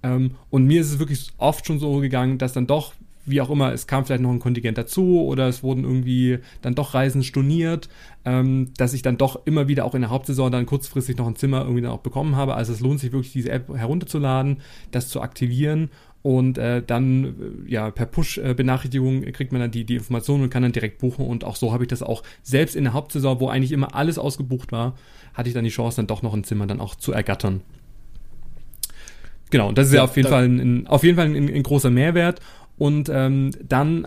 Ähm, und mir ist es wirklich oft schon so gegangen, dass dann doch wie auch immer, es kam vielleicht noch ein Kontingent dazu oder es wurden irgendwie dann doch Reisen storniert, ähm, dass ich dann doch immer wieder auch in der Hauptsaison dann kurzfristig noch ein Zimmer irgendwie dann auch bekommen habe. Also es lohnt sich wirklich, diese App herunterzuladen, das zu aktivieren und äh, dann äh, ja per Push-Benachrichtigung kriegt man dann die, die Informationen und kann dann direkt buchen und auch so habe ich das auch selbst in der Hauptsaison, wo eigentlich immer alles ausgebucht war, hatte ich dann die Chance, dann doch noch ein Zimmer dann auch zu ergattern. Genau, und das ist ja, ja auf jeden Fall ein, auf jeden Fall ein, ein großer Mehrwert und ähm, dann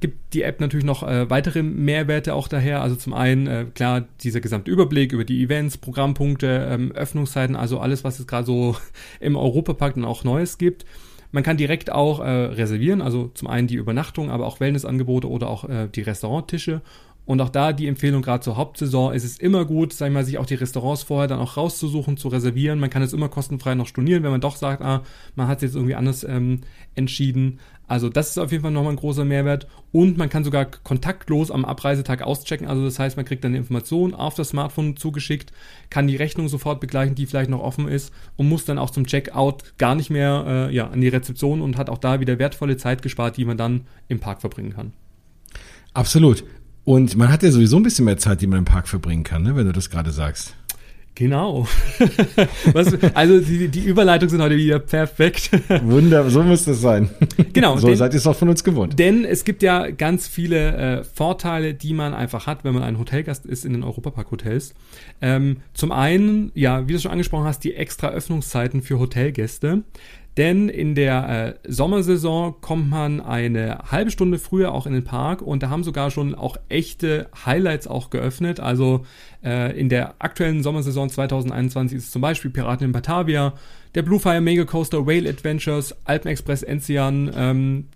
gibt die App natürlich noch äh, weitere Mehrwerte auch daher. Also zum einen, äh, klar, dieser gesamte Überblick über die Events, Programmpunkte, ähm, Öffnungszeiten, also alles, was es gerade so <laughs> im Europapark dann auch Neues gibt. Man kann direkt auch äh, reservieren, also zum einen die Übernachtung, aber auch Wellnessangebote oder auch äh, die Restauranttische. Und auch da die Empfehlung, gerade zur Hauptsaison, ist es immer gut, sag ich mal, sich auch die Restaurants vorher dann auch rauszusuchen, zu reservieren. Man kann es immer kostenfrei noch stornieren, wenn man doch sagt, ah, man hat es jetzt irgendwie anders ähm, entschieden. Also das ist auf jeden Fall nochmal ein großer Mehrwert. Und man kann sogar kontaktlos am Abreisetag auschecken. Also das heißt, man kriegt dann eine Information auf das Smartphone zugeschickt, kann die Rechnung sofort begleichen, die vielleicht noch offen ist und muss dann auch zum Checkout gar nicht mehr äh, ja, an die Rezeption und hat auch da wieder wertvolle Zeit gespart, die man dann im Park verbringen kann. Absolut. Und man hat ja sowieso ein bisschen mehr Zeit, die man im Park verbringen kann, ne, wenn du das gerade sagst. Genau. <laughs> Was, also die, die Überleitungen sind heute wieder perfekt. <laughs> Wunder, so muss das sein. Genau. So denn, seid ihr es auch von uns gewohnt. Denn es gibt ja ganz viele äh, Vorteile, die man einfach hat, wenn man ein Hotelgast ist in den Europapark-Hotels. Ähm, zum einen, ja, wie du schon angesprochen hast, die extra Öffnungszeiten für Hotelgäste. Denn in der äh, Sommersaison kommt man eine halbe Stunde früher auch in den Park und da haben sogar schon auch echte Highlights auch geöffnet. Also äh, in der aktuellen Sommersaison 2021 ist es zum Beispiel Piraten in Batavia, der Bluefire Mega Coaster, Whale Adventures, Alpen Express Enzian, ähm,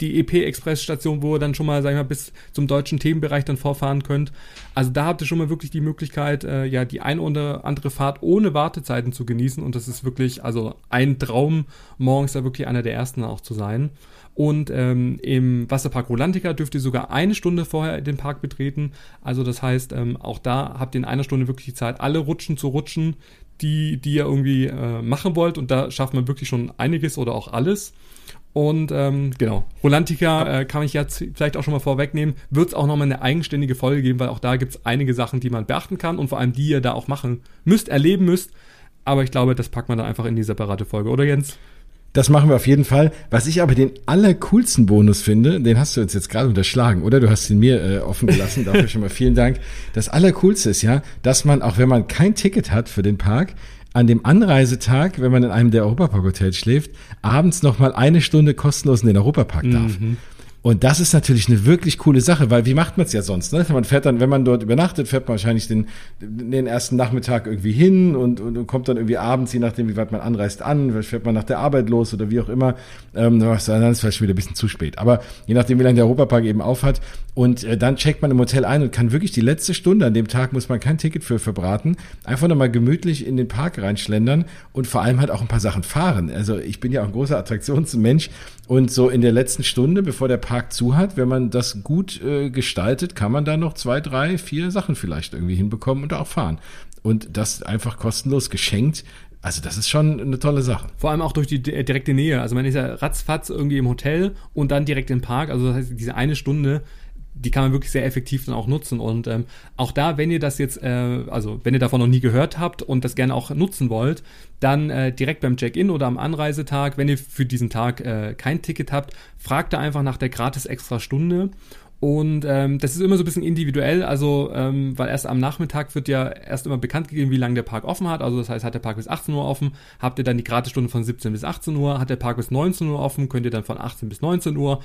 die EP-Express-Station, wo ihr dann schon mal, sag ich mal, bis zum deutschen Themenbereich dann vorfahren könnt. Also da habt ihr schon mal wirklich die Möglichkeit, äh, ja, die ein oder andere Fahrt ohne Wartezeiten zu genießen. Und das ist wirklich, also ein Traum, morgens da wirklich einer der ersten auch zu sein. Und ähm, im Wasserpark Rolantica dürft ihr sogar eine Stunde vorher den Park betreten. Also das heißt, ähm, auch da habt ihr in einer Stunde wirklich die Zeit, alle Rutschen zu rutschen, die, die ihr irgendwie äh, machen wollt. Und da schafft man wirklich schon einiges oder auch alles. Und ähm, genau, Rolantica äh, kann ich jetzt vielleicht auch schon mal vorwegnehmen, wird es auch nochmal eine eigenständige Folge geben, weil auch da gibt es einige Sachen, die man beachten kann und vor allem die ihr da auch machen müsst, erleben müsst. Aber ich glaube, das packt man dann einfach in die separate Folge, oder Jens? Das machen wir auf jeden Fall. Was ich aber den allercoolsten Bonus finde, den hast du uns jetzt gerade unterschlagen, oder? Du hast ihn mir äh, offen gelassen. Dafür schon mal vielen Dank. Das allercoolste ist ja, dass man, auch wenn man kein Ticket hat für den Park, an dem Anreisetag, wenn man in einem der Europapark-Hotels schläft, abends noch mal eine Stunde kostenlos in den Europapark darf. Mhm. Und das ist natürlich eine wirklich coole Sache, weil wie macht man es ja sonst? Ne? Man fährt dann, wenn man dort übernachtet, fährt man wahrscheinlich den, den ersten Nachmittag irgendwie hin und, und, und kommt dann irgendwie abends, je nachdem, wie weit man anreist, an, vielleicht fährt man nach der Arbeit los oder wie auch immer. Ähm, dann ist es vielleicht schon wieder ein bisschen zu spät. Aber je nachdem, wie lange der Europapark eben aufhat. Und äh, dann checkt man im Hotel ein und kann wirklich die letzte Stunde, an dem Tag muss man kein Ticket für verbraten, einfach nochmal gemütlich in den Park reinschlendern und vor allem halt auch ein paar Sachen fahren. Also ich bin ja auch ein großer Attraktionsmensch und so in der letzten Stunde, bevor der Park zu hat, wenn man das gut äh, gestaltet, kann man da noch zwei, drei, vier Sachen vielleicht irgendwie hinbekommen und auch fahren. Und das einfach kostenlos geschenkt. Also das ist schon eine tolle Sache. Vor allem auch durch die direkte Nähe. Also man ist ja ratzfatz irgendwie im Hotel und dann direkt im Park. Also das heißt, diese eine Stunde die kann man wirklich sehr effektiv dann auch nutzen. Und ähm, auch da, wenn ihr das jetzt, äh, also wenn ihr davon noch nie gehört habt und das gerne auch nutzen wollt, dann äh, direkt beim Check-in oder am Anreisetag, wenn ihr für diesen Tag äh, kein Ticket habt, fragt da einfach nach der gratis extra Stunde. Und ähm, das ist immer so ein bisschen individuell, also ähm, weil erst am Nachmittag wird ja erst immer bekannt gegeben, wie lange der Park offen hat. Also das heißt, hat der Park bis 18 Uhr offen, habt ihr dann die Gratisstunde von 17 bis 18 Uhr, hat der Park bis 19 Uhr offen, könnt ihr dann von 18 bis 19 Uhr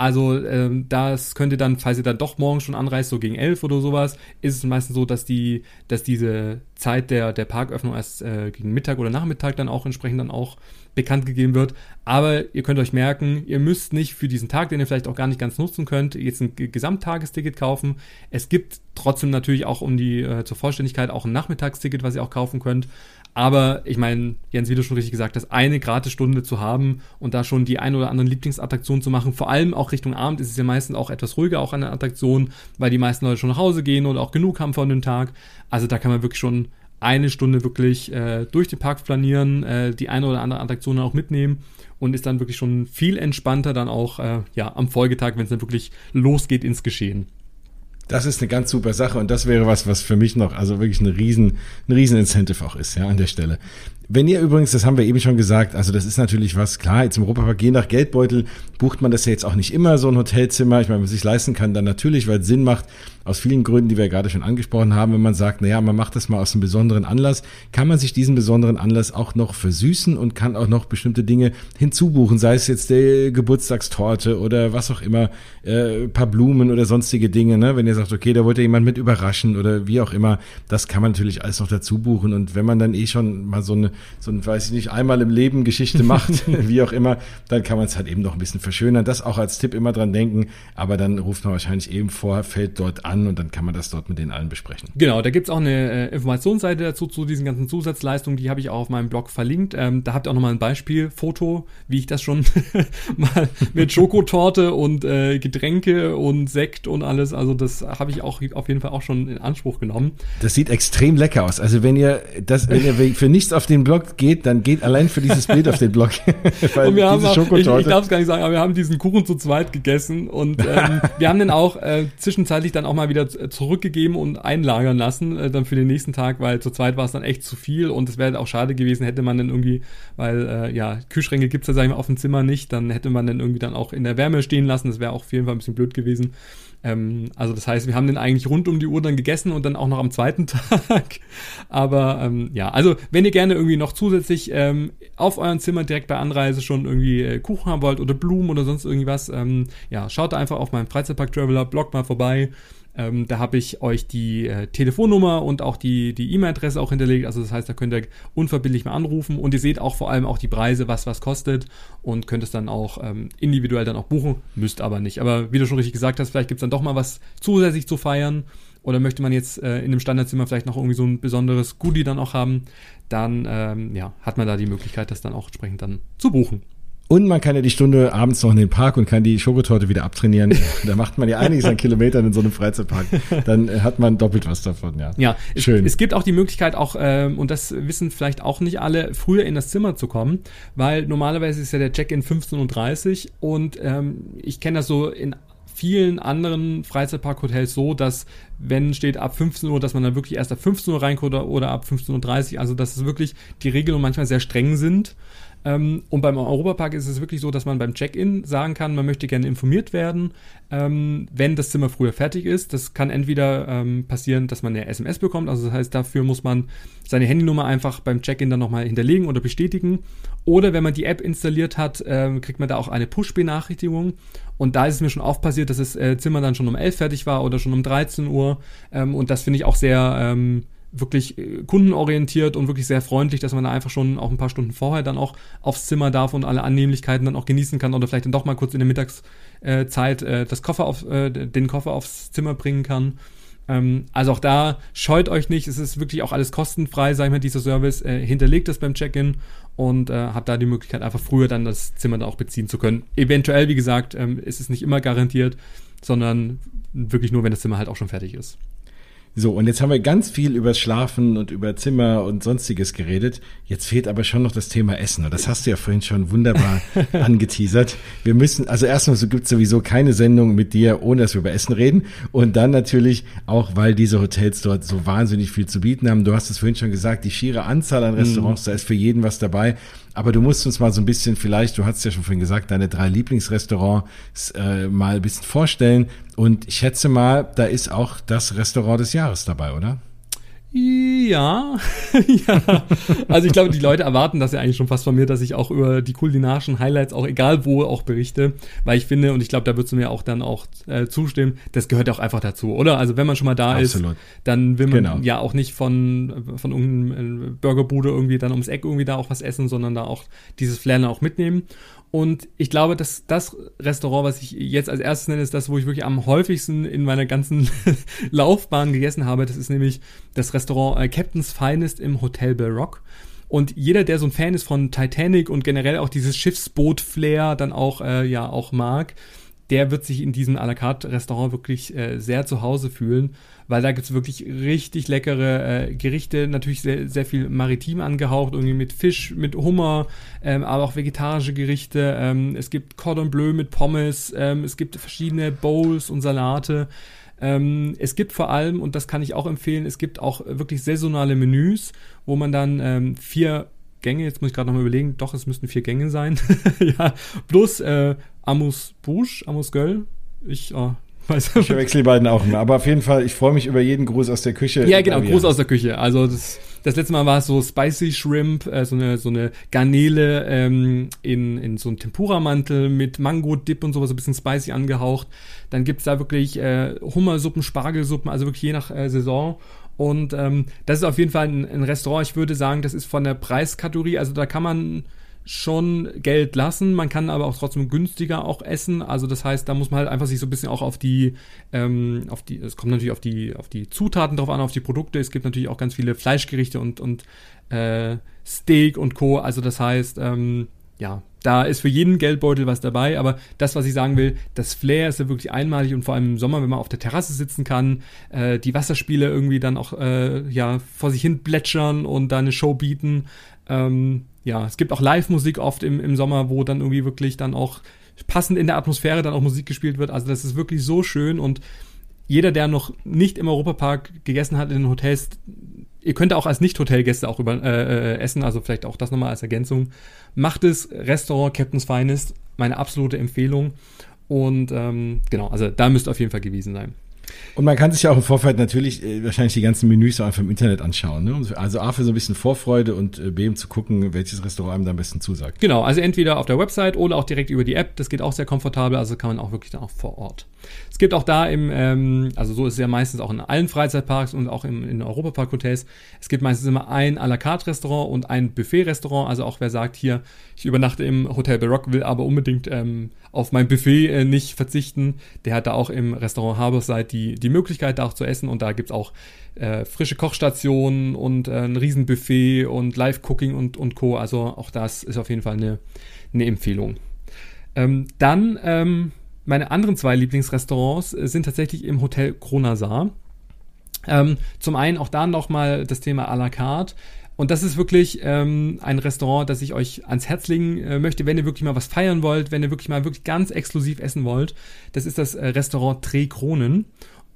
also ähm, das könnte dann, falls ihr dann doch morgen schon anreist, so gegen elf oder sowas, ist es meistens so, dass die, dass diese Zeit der, der Parköffnung erst äh, gegen Mittag oder Nachmittag dann auch entsprechend dann auch bekannt gegeben wird. Aber ihr könnt euch merken, ihr müsst nicht für diesen Tag, den ihr vielleicht auch gar nicht ganz nutzen könnt, jetzt ein Gesamttagesticket kaufen. Es gibt trotzdem natürlich auch um die äh, zur Vollständigkeit auch ein Nachmittagsticket, was ihr auch kaufen könnt. Aber ich meine, Jens, wie du schon richtig gesagt hast, eine Gratisstunde zu haben und da schon die ein oder anderen Lieblingsattraktionen zu machen, vor allem auch Richtung Abend ist es ja meistens auch etwas ruhiger auch an der Attraktion, weil die meisten Leute schon nach Hause gehen oder auch genug haben von dem Tag. Also da kann man wirklich schon eine Stunde wirklich äh, durch den Park planieren, äh, die eine oder andere Attraktion auch mitnehmen und ist dann wirklich schon viel entspannter dann auch äh, ja am Folgetag, wenn es dann wirklich losgeht ins Geschehen. Das ist eine ganz super Sache und das wäre was, was für mich noch, also wirklich ein riesen, ein riesen Incentive auch ist, ja, an der Stelle. Wenn ihr übrigens, das haben wir eben schon gesagt, also das ist natürlich was, klar, jetzt im Europapark, je nach Geldbeutel bucht man das ja jetzt auch nicht immer, so ein Hotelzimmer. Ich meine, wenn man sich leisten kann, dann natürlich, weil es Sinn macht, aus vielen Gründen, die wir gerade schon angesprochen haben, wenn man sagt, naja, man macht das mal aus einem besonderen Anlass, kann man sich diesen besonderen Anlass auch noch versüßen und kann auch noch bestimmte Dinge hinzubuchen, sei es jetzt der Geburtstagstorte oder was auch immer, äh, paar Blumen oder sonstige Dinge, ne? wenn ihr sagt, okay, da wollte jemand mit überraschen oder wie auch immer, das kann man natürlich alles noch dazu buchen und wenn man dann eh schon mal so eine, so ein, weiß ich nicht, einmal im Leben Geschichte macht, <laughs> wie auch immer, dann kann man es halt eben noch ein bisschen verschönern, das auch als Tipp immer dran denken, aber dann ruft man wahrscheinlich eben vor, fällt dort an, an und dann kann man das dort mit den allen besprechen. Genau, da gibt es auch eine äh, Informationsseite dazu zu diesen ganzen Zusatzleistungen, die habe ich auch auf meinem Blog verlinkt. Ähm, da habt ihr auch nochmal ein Beispiel, Foto, wie ich das schon <laughs> mal mit Schokotorte und äh, Getränke und Sekt und alles, also das habe ich auch auf jeden Fall auch schon in Anspruch genommen. Das sieht extrem lecker aus. Also wenn ihr das, wenn ihr für nichts auf den Blog geht, dann geht allein für dieses Bild auf den Blog. <laughs> und wir haben auch, ich, ich darf es gar nicht sagen, aber wir haben diesen Kuchen zu zweit gegessen und <laughs> ähm, wir haben den auch äh, zwischenzeitlich dann auch mal wieder zurückgegeben und einlagern lassen, äh, dann für den nächsten Tag, weil zu zweit war es dann echt zu viel und es wäre auch schade gewesen, hätte man dann irgendwie, weil äh, ja, Kühlschränke gibt's ja, sag ich mal, auf dem Zimmer nicht, dann hätte man dann irgendwie dann auch in der Wärme stehen lassen, das wäre auch auf jeden Fall ein bisschen blöd gewesen. Ähm, also das heißt, wir haben den eigentlich rund um die Uhr dann gegessen und dann auch noch am zweiten <laughs> Tag. Aber ähm, ja, also wenn ihr gerne irgendwie noch zusätzlich ähm, auf euren Zimmer direkt bei Anreise schon irgendwie äh, Kuchen haben wollt oder Blumen oder sonst irgendwas, ähm, ja, schaut da einfach auf meinem Freizeitpark Traveler Blog mal vorbei. Ähm, da habe ich euch die äh, Telefonnummer und auch die E-Mail-Adresse auch hinterlegt. Also das heißt, da könnt ihr unverbindlich mal anrufen und ihr seht auch vor allem auch die Preise, was was kostet und könnt es dann auch ähm, individuell dann auch buchen. Müsst aber nicht. Aber wie du schon richtig gesagt hast, vielleicht gibt's dann doch mal was zusätzlich zu feiern. Oder möchte man jetzt äh, in einem Standardzimmer vielleicht noch irgendwie so ein besonderes Goodie dann auch haben, dann ähm, ja, hat man da die Möglichkeit, das dann auch entsprechend dann zu buchen. Und man kann ja die Stunde abends noch in den Park und kann die Schokotorte wieder abtrainieren. <laughs> da macht man ja einiges an Kilometern in so einem Freizeitpark. Dann äh, hat man doppelt was davon, ja. Ja, schön. Es, es gibt auch die Möglichkeit auch, ähm, und das wissen vielleicht auch nicht alle, früher in das Zimmer zu kommen, weil normalerweise ist ja der Check-in 15.30 Uhr und ähm, ich kenne das so in vielen anderen Freizeitpark-Hotels so, dass wenn steht ab 15 Uhr, dass man dann wirklich erst ab 15 Uhr reinkommt oder, oder ab 15.30 Uhr, also dass es wirklich die Regelungen manchmal sehr streng sind. Ähm, und beim Europapark ist es wirklich so, dass man beim Check-in sagen kann, man möchte gerne informiert werden, ähm, wenn das Zimmer früher fertig ist. Das kann entweder ähm, passieren, dass man eine SMS bekommt, also das heißt, dafür muss man seine Handynummer einfach beim Check-in dann nochmal hinterlegen oder bestätigen. Oder wenn man die App installiert hat, ähm, kriegt man da auch eine Push-Benachrichtigung. Und da ist es mir schon oft passiert, dass das äh, Zimmer dann schon um 11 fertig war oder schon um 13 Uhr. Ähm, und das finde ich auch sehr ähm, wirklich äh, kundenorientiert und wirklich sehr freundlich, dass man da einfach schon auch ein paar Stunden vorher dann auch aufs Zimmer darf und alle Annehmlichkeiten dann auch genießen kann oder vielleicht dann doch mal kurz in der Mittagszeit äh, das Koffer auf, äh, den Koffer aufs Zimmer bringen kann. Ähm, also auch da scheut euch nicht, es ist wirklich auch alles kostenfrei, sag ich mal, dieser Service. Äh, hinterlegt das beim Check-in und habt da die Möglichkeit, einfach früher dann das Zimmer dann auch beziehen zu können. Eventuell, wie gesagt, ähm, ist es nicht immer garantiert, sondern wirklich nur, wenn das Zimmer halt auch schon fertig ist. So, und jetzt haben wir ganz viel über Schlafen und über Zimmer und sonstiges geredet. Jetzt fehlt aber schon noch das Thema Essen. Und das hast du ja vorhin schon wunderbar <laughs> angeteasert. Wir müssen, also erstmal so gibt es sowieso keine Sendung mit dir, ohne dass wir über Essen reden. Und dann natürlich auch, weil diese Hotels dort so wahnsinnig viel zu bieten haben. Du hast es vorhin schon gesagt, die schiere Anzahl an Restaurants, mhm. da ist für jeden was dabei. Aber du musst uns mal so ein bisschen vielleicht, du hast ja schon vorhin gesagt, deine drei Lieblingsrestaurants äh, mal ein bisschen vorstellen. Und ich schätze mal, da ist auch das Restaurant des Jahres dabei, oder? Ja, <laughs> ja. Also ich glaube, die Leute erwarten das ja eigentlich schon fast von mir, dass ich auch über die kulinarischen Highlights auch egal wo auch berichte, weil ich finde und ich glaube, da würdest du mir auch dann auch äh, zustimmen, das gehört auch einfach dazu, oder? Also wenn man schon mal da Absolut. ist, dann will man genau. ja auch nicht von von irgendeinem Burgerbude irgendwie dann ums Eck irgendwie da auch was essen, sondern da auch dieses Flair auch mitnehmen. Und ich glaube, dass das Restaurant, was ich jetzt als erstes nenne, ist das, wo ich wirklich am häufigsten in meiner ganzen <laughs> Laufbahn gegessen habe. Das ist nämlich das Restaurant äh, Captain's Finest im Hotel Bell Rock. Und jeder, der so ein Fan ist von Titanic und generell auch dieses Schiffsboot-Flair dann auch, äh, ja, auch mag, der wird sich in diesem à la carte Restaurant wirklich äh, sehr zu Hause fühlen, weil da gibt's wirklich richtig leckere äh, Gerichte, natürlich sehr, sehr viel maritim angehaucht, irgendwie mit Fisch, mit Hummer, ähm, aber auch vegetarische Gerichte. Ähm, es gibt Cordon Bleu mit Pommes, ähm, es gibt verschiedene Bowls und Salate. Ähm, es gibt vor allem, und das kann ich auch empfehlen, es gibt auch wirklich saisonale Menüs, wo man dann ähm, vier Gänge, jetzt muss ich gerade nochmal überlegen, doch, es müssten vier Gänge sein. <laughs> ja, plus äh, Amus Bouche, Amus Göll. Ich, oh, weiß Ich verwechsel die beiden auch immer. Aber auf jeden Fall, ich freue mich über jeden Gruß aus der Küche. Ja, genau, Gruß aus der Küche. Also das, das letzte Mal war es so Spicy Shrimp, äh, so eine so eine Garnele ähm, in, in so einem Tempura-Mantel mit Mango-Dip und sowas, so ein bisschen spicy angehaucht. Dann gibt's da wirklich äh, Hummersuppen, Spargelsuppen, also wirklich je nach äh, Saison. Und ähm, das ist auf jeden Fall ein, ein Restaurant, ich würde sagen, das ist von der Preiskategorie, also da kann man schon Geld lassen, man kann aber auch trotzdem günstiger auch essen. Also das heißt, da muss man halt einfach sich so ein bisschen auch auf die, ähm, auf die, es kommt natürlich auf die, auf die Zutaten drauf an, auf die Produkte. Es gibt natürlich auch ganz viele Fleischgerichte und, und äh, Steak und Co. Also das heißt, ähm, ja, da ist für jeden Geldbeutel was dabei, aber das, was ich sagen will, das Flair ist ja wirklich einmalig und vor allem im Sommer, wenn man auf der Terrasse sitzen kann, äh, die Wasserspiele irgendwie dann auch äh, ja vor sich hin plätschern und da eine Show bieten. Ähm, ja, es gibt auch Live-Musik oft im, im Sommer, wo dann irgendwie wirklich dann auch passend in der Atmosphäre dann auch Musik gespielt wird. Also das ist wirklich so schön und jeder, der noch nicht im Europapark gegessen hat in den Hotels, ihr könnt auch als Nicht-Hotelgäste auch über, äh, äh, essen, also vielleicht auch das nochmal als Ergänzung. Macht es, Restaurant Captain's Finest, meine absolute Empfehlung. Und ähm, genau, also da müsst ihr auf jeden Fall gewesen sein. Und man kann sich ja auch im Vorfeld natürlich äh, wahrscheinlich die ganzen Menüs auch einfach im Internet anschauen. Ne? Also A für so ein bisschen Vorfreude und äh, B um zu gucken, welches Restaurant einem da am besten zusagt. Genau, also entweder auf der Website oder auch direkt über die App. Das geht auch sehr komfortabel, also kann man auch wirklich dann auch vor Ort. Es gibt auch da im, ähm, also so ist es ja meistens auch in allen Freizeitparks und auch im, in Europapark-Hotels, es gibt meistens immer ein à la carte Restaurant und ein Buffet-Restaurant. Also auch wer sagt hier, ich übernachte im Hotel Barock, will aber unbedingt ähm, auf mein Buffet äh, nicht verzichten, der hat da auch im Restaurant Harborside die, die Möglichkeit, da auch zu essen und da gibt's auch äh, frische Kochstationen und äh, ein Riesenbuffet und Live-Cooking und, und Co. Also auch das ist auf jeden Fall eine, eine Empfehlung. Ähm, dann ähm, meine anderen zwei Lieblingsrestaurants sind tatsächlich im Hotel Kronasar. Ähm, zum einen auch da nochmal das Thema à la carte. Und das ist wirklich ähm, ein Restaurant, das ich euch ans Herz legen äh, möchte, wenn ihr wirklich mal was feiern wollt, wenn ihr wirklich mal wirklich ganz exklusiv essen wollt. Das ist das äh, Restaurant Tre Kronen.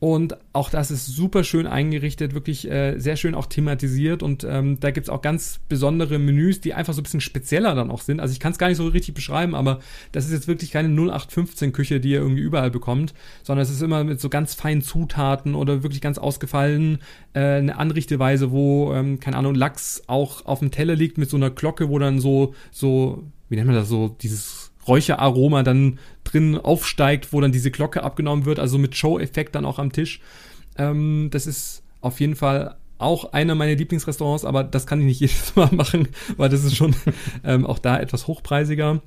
Und auch das ist super schön eingerichtet, wirklich äh, sehr schön auch thematisiert. Und ähm, da gibt's auch ganz besondere Menüs, die einfach so ein bisschen spezieller dann auch sind. Also ich kann es gar nicht so richtig beschreiben, aber das ist jetzt wirklich keine 0815-Küche, die ihr irgendwie überall bekommt, sondern es ist immer mit so ganz feinen Zutaten oder wirklich ganz ausgefallen äh, eine Anrichteweise, wo, ähm, keine Ahnung, Lachs auch auf dem Teller liegt mit so einer Glocke, wo dann so, so, wie nennt man das so, dieses Räucheraroma dann drin aufsteigt, wo dann diese Glocke abgenommen wird, also mit Show-Effekt dann auch am Tisch. Ähm, das ist auf jeden Fall auch einer meiner Lieblingsrestaurants, aber das kann ich nicht <laughs> jedes Mal machen, weil das ist schon <laughs> ähm, auch da etwas hochpreisiger.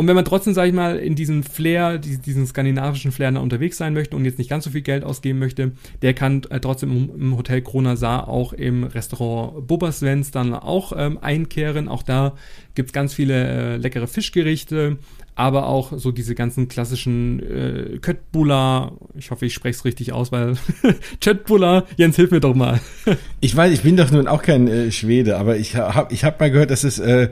Und wenn man trotzdem, sage ich mal, in diesem Flair, diesen skandinavischen Flair unterwegs sein möchte und jetzt nicht ganz so viel Geld ausgeben möchte, der kann äh, trotzdem im, Hotel Krona Saar auch im Restaurant Bubba Svens dann auch ähm, einkehren. Auch da gibt's ganz viele äh, leckere Fischgerichte, aber auch so diese ganzen klassischen äh, Köttbullar, ich hoffe, ich spreche es richtig aus, weil <laughs> Köttbullar, Jens, hilf mir doch mal. <laughs> ich weiß, ich bin doch nun auch kein äh, Schwede, aber ich habe ich hab mal gehört, dass es äh,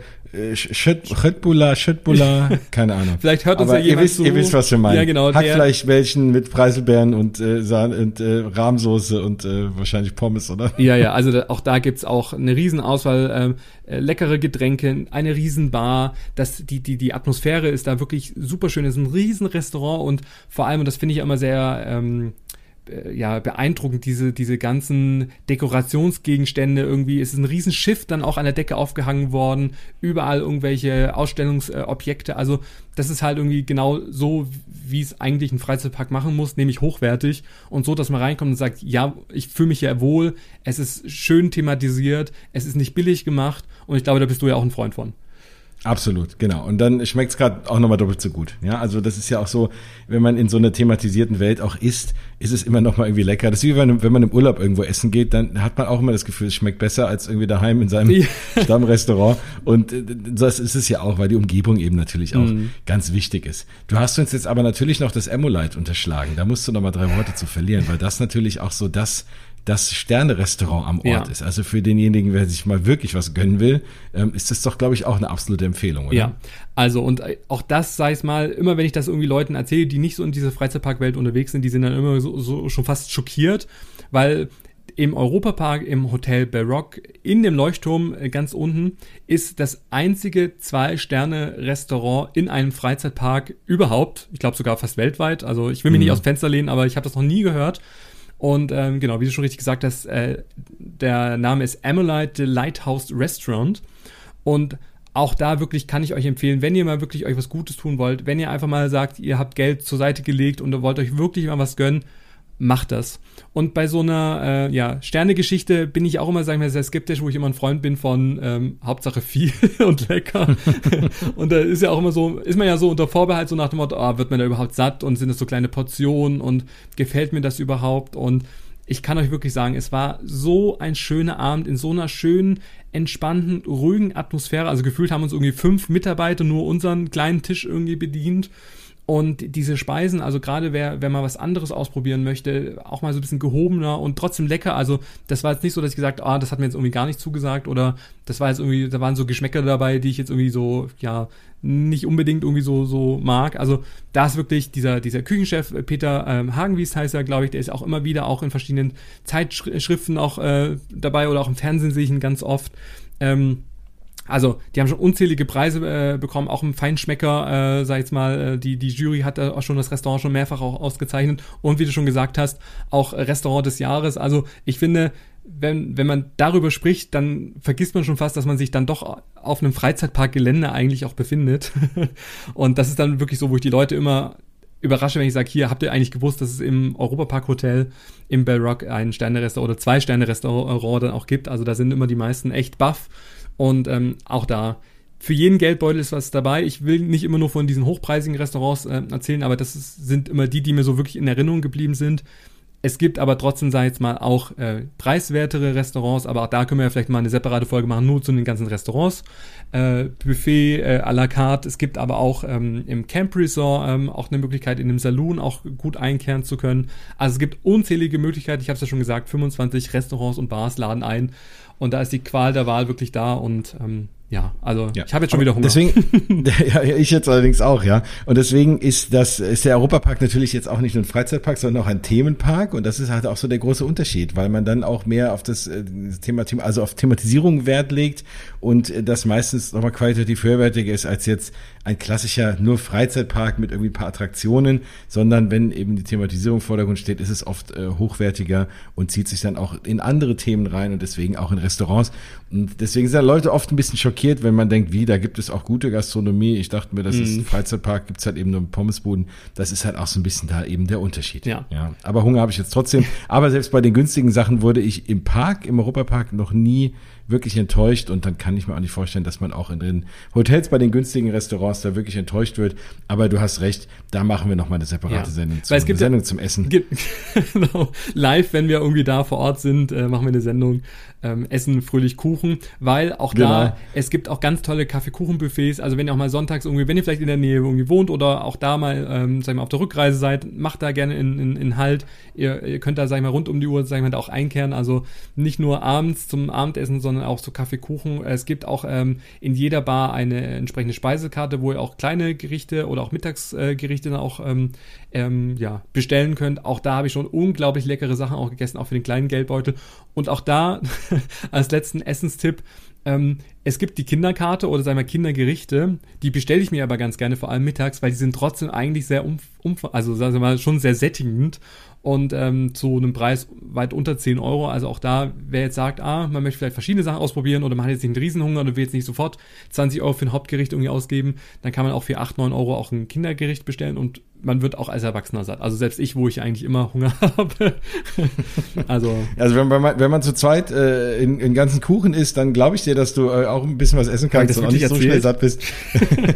Schöttbula, Schöttbula, <laughs> keine Ahnung. Vielleicht hört uns Aber ja jemand ihr wisst, zu. Ihr wisst, was wir meinen. Ja, genau. Hackfleisch welchen mit Preiselbeeren und, äh, Sahne und äh, Rahmsoße und äh, wahrscheinlich Pommes, oder? Ja, ja, also da, auch da gibt's auch eine Riesenauswahl, ähm, äh, leckere Getränke, eine Riesenbar. Das, die, die, die Atmosphäre ist da wirklich super schön. Es ist ein Riesenrestaurant und vor allem, und das finde ich immer sehr... Ähm, äh, ja, beeindruckend, diese, diese ganzen Dekorationsgegenstände irgendwie. Es ist ein Riesenschiff dann auch an der Decke aufgehangen worden, überall irgendwelche Ausstellungsobjekte. Also das ist halt irgendwie genau so, wie es eigentlich ein Freizeitpark machen muss, nämlich hochwertig und so, dass man reinkommt und sagt, ja, ich fühle mich ja wohl, es ist schön thematisiert, es ist nicht billig gemacht und ich glaube, da bist du ja auch ein Freund von. Absolut, genau. Und dann schmeckt es gerade auch nochmal doppelt so gut. Ja, also das ist ja auch so, wenn man in so einer thematisierten Welt auch isst, ist es immer nochmal irgendwie lecker. Das ist wie wenn, wenn man im Urlaub irgendwo essen geht, dann hat man auch immer das Gefühl, es schmeckt besser als irgendwie daheim in seinem ja. <laughs> Stammrestaurant. Und äh, das ist es ja auch, weil die Umgebung eben natürlich auch mhm. ganz wichtig ist. Du hast uns jetzt aber natürlich noch das Emolite unterschlagen. Da musst du nochmal drei Worte zu verlieren, weil das natürlich auch so das das Sterne-Restaurant am Ort ja. ist. Also für denjenigen, wer sich mal wirklich was gönnen will, ähm, ist das doch, glaube ich, auch eine absolute Empfehlung, oder? Ja, also und äh, auch das, sei es mal, immer wenn ich das irgendwie Leuten erzähle, die nicht so in dieser Freizeitparkwelt unterwegs sind, die sind dann immer so, so schon fast schockiert, weil im Europapark im Hotel Baroque in dem Leuchtturm äh, ganz unten ist das einzige Zwei-Sterne-Restaurant in einem Freizeitpark überhaupt. Ich glaube sogar fast weltweit. Also ich will mich mhm. nicht aus Fenster lehnen, aber ich habe das noch nie gehört. Und ähm, genau, wie du schon richtig gesagt hast, äh, der Name ist Amolite The Lighthouse Restaurant. Und auch da wirklich kann ich euch empfehlen, wenn ihr mal wirklich euch was Gutes tun wollt, wenn ihr einfach mal sagt, ihr habt Geld zur Seite gelegt und wollt euch wirklich mal was gönnen, macht das. Und bei so einer äh, ja, Sternegeschichte bin ich auch immer, sagen wir, sehr skeptisch, wo ich immer ein Freund bin von ähm, Hauptsache viel <laughs> und lecker. <laughs> und da ist ja auch immer so, ist man ja so unter Vorbehalt so nach dem Motto, ah, wird man da überhaupt satt und sind das so kleine Portionen und gefällt mir das überhaupt? Und ich kann euch wirklich sagen, es war so ein schöner Abend in so einer schönen, entspannten, ruhigen Atmosphäre. Also gefühlt haben uns irgendwie fünf Mitarbeiter nur unseren kleinen Tisch irgendwie bedient. Und diese Speisen, also gerade wer, wer mal was anderes ausprobieren möchte, auch mal so ein bisschen gehobener und trotzdem lecker. Also das war jetzt nicht so, dass ich gesagt, ah, das hat mir jetzt irgendwie gar nicht zugesagt oder das war jetzt irgendwie, da waren so Geschmäcker dabei, die ich jetzt irgendwie so, ja, nicht unbedingt irgendwie so, so mag. Also da ist wirklich dieser, dieser Küchenchef, Peter ähm, Hagenwies heißt er, glaube ich, der ist auch immer wieder auch in verschiedenen Zeitschriften auch äh, dabei oder auch im Fernsehen sehe ich ihn ganz oft. Ähm, also, die haben schon unzählige Preise äh, bekommen, auch im Feinschmecker, äh, sag ich jetzt mal, äh, die, die Jury hat auch schon das Restaurant schon mehrfach auch ausgezeichnet und wie du schon gesagt hast, auch Restaurant des Jahres. Also, ich finde, wenn, wenn man darüber spricht, dann vergisst man schon fast, dass man sich dann doch auf einem Freizeitparkgelände eigentlich auch befindet. <laughs> und das ist dann wirklich so, wo ich die Leute immer überrasche, wenn ich sage, hier habt ihr eigentlich gewusst, dass es im Europapark Hotel im Bell Rock ein Sterne-Restaurant oder zwei Sterne-Restaurant dann auch gibt. Also da sind immer die meisten echt baff und ähm, auch da, für jeden Geldbeutel ist was dabei. Ich will nicht immer nur von diesen hochpreisigen Restaurants äh, erzählen, aber das ist, sind immer die, die mir so wirklich in Erinnerung geblieben sind. Es gibt aber trotzdem, sag ich jetzt mal, auch äh, preiswertere Restaurants, aber auch da können wir ja vielleicht mal eine separate Folge machen, nur zu den ganzen Restaurants. Äh, Buffet äh, à la carte. Es gibt aber auch ähm, im Camp Resort ähm, auch eine Möglichkeit, in dem Saloon auch gut einkehren zu können. Also es gibt unzählige Möglichkeiten. Ich habe es ja schon gesagt, 25 Restaurants und Bars laden ein. Und da ist die Qual der Wahl wirklich da und ähm, ja, also ja. ich habe jetzt schon wieder Hunger. Deswegen, <laughs> <laughs> ja, ich jetzt allerdings auch, ja. Und deswegen ist das ist der Europapark natürlich jetzt auch nicht nur ein Freizeitpark, sondern auch ein Themenpark. Und das ist halt auch so der große Unterschied, weil man dann auch mehr auf das äh, Thema, also auf Thematisierung Wert legt und das meistens nochmal qualitativ höherwertiger ist als jetzt ein klassischer nur Freizeitpark mit irgendwie ein paar Attraktionen, sondern wenn eben die Thematisierung im Vordergrund steht, ist es oft äh, hochwertiger und zieht sich dann auch in andere Themen rein und deswegen auch in Restaurants. Und deswegen sind Leute oft ein bisschen schockiert, wenn man denkt, wie, da gibt es auch gute Gastronomie. Ich dachte mir, das mhm. ist ein Freizeitpark, gibt es halt eben nur Pommesbuden. Das ist halt auch so ein bisschen da eben der Unterschied. Ja. ja. Aber Hunger habe ich jetzt trotzdem. <laughs> Aber selbst bei den günstigen Sachen wurde ich im Park, im Europapark noch nie wirklich enttäuscht und dann kann ich mir auch nicht vorstellen, dass man auch in den Hotels bei den günstigen Restaurants da wirklich enttäuscht wird. Aber du hast recht, da machen wir nochmal eine separate ja. Sendung, zu, Weil es gibt eine Sendung zum Essen. Gibt, <laughs> genau, live, wenn wir irgendwie da vor Ort sind, äh, machen wir eine Sendung ähm, essen fröhlich Kuchen, weil auch genau. da, es gibt auch ganz tolle Kaffeekuchenbuffets, also wenn ihr auch mal sonntags irgendwie, wenn ihr vielleicht in der Nähe irgendwie wohnt oder auch da mal, ähm, sag ich mal, auf der Rückreise seid, macht da gerne in, in, in Halt. Ihr, ihr könnt da, sag ich mal, rund um die Uhr, sag ich mal, da auch einkehren, also nicht nur abends zum Abendessen, sondern auch zu Kaffeekuchen. Es gibt auch ähm, in jeder Bar eine entsprechende Speisekarte, wo ihr auch kleine Gerichte oder auch Mittagsgerichte dann auch ähm, ähm, ja, bestellen könnt. Auch da habe ich schon unglaublich leckere Sachen auch gegessen, auch für den kleinen Geldbeutel. Und auch da <laughs> als letzten Essenstipp, ähm, es gibt die Kinderkarte oder sagen wir Kindergerichte, die bestelle ich mir aber ganz gerne, vor allem mittags, weil die sind trotzdem eigentlich sehr umf, umf also sagen wir mal schon sehr sättigend und ähm, zu einem Preis weit unter 10 Euro. Also auch da, wer jetzt sagt, ah, man möchte vielleicht verschiedene Sachen ausprobieren oder man hat jetzt nicht einen Riesenhunger und will jetzt nicht sofort 20 Euro für ein Hauptgericht irgendwie ausgeben, dann kann man auch für 8, 9 Euro auch ein Kindergericht bestellen und man wird auch als Erwachsener satt. Also selbst ich, wo ich eigentlich immer Hunger <laughs> habe. also also wenn man, wenn man zu zweit äh, in, in ganzen Kuchen isst, dann glaube ich dir, dass du äh, auch ein bisschen was essen kannst und auch nicht so schnell satt bist.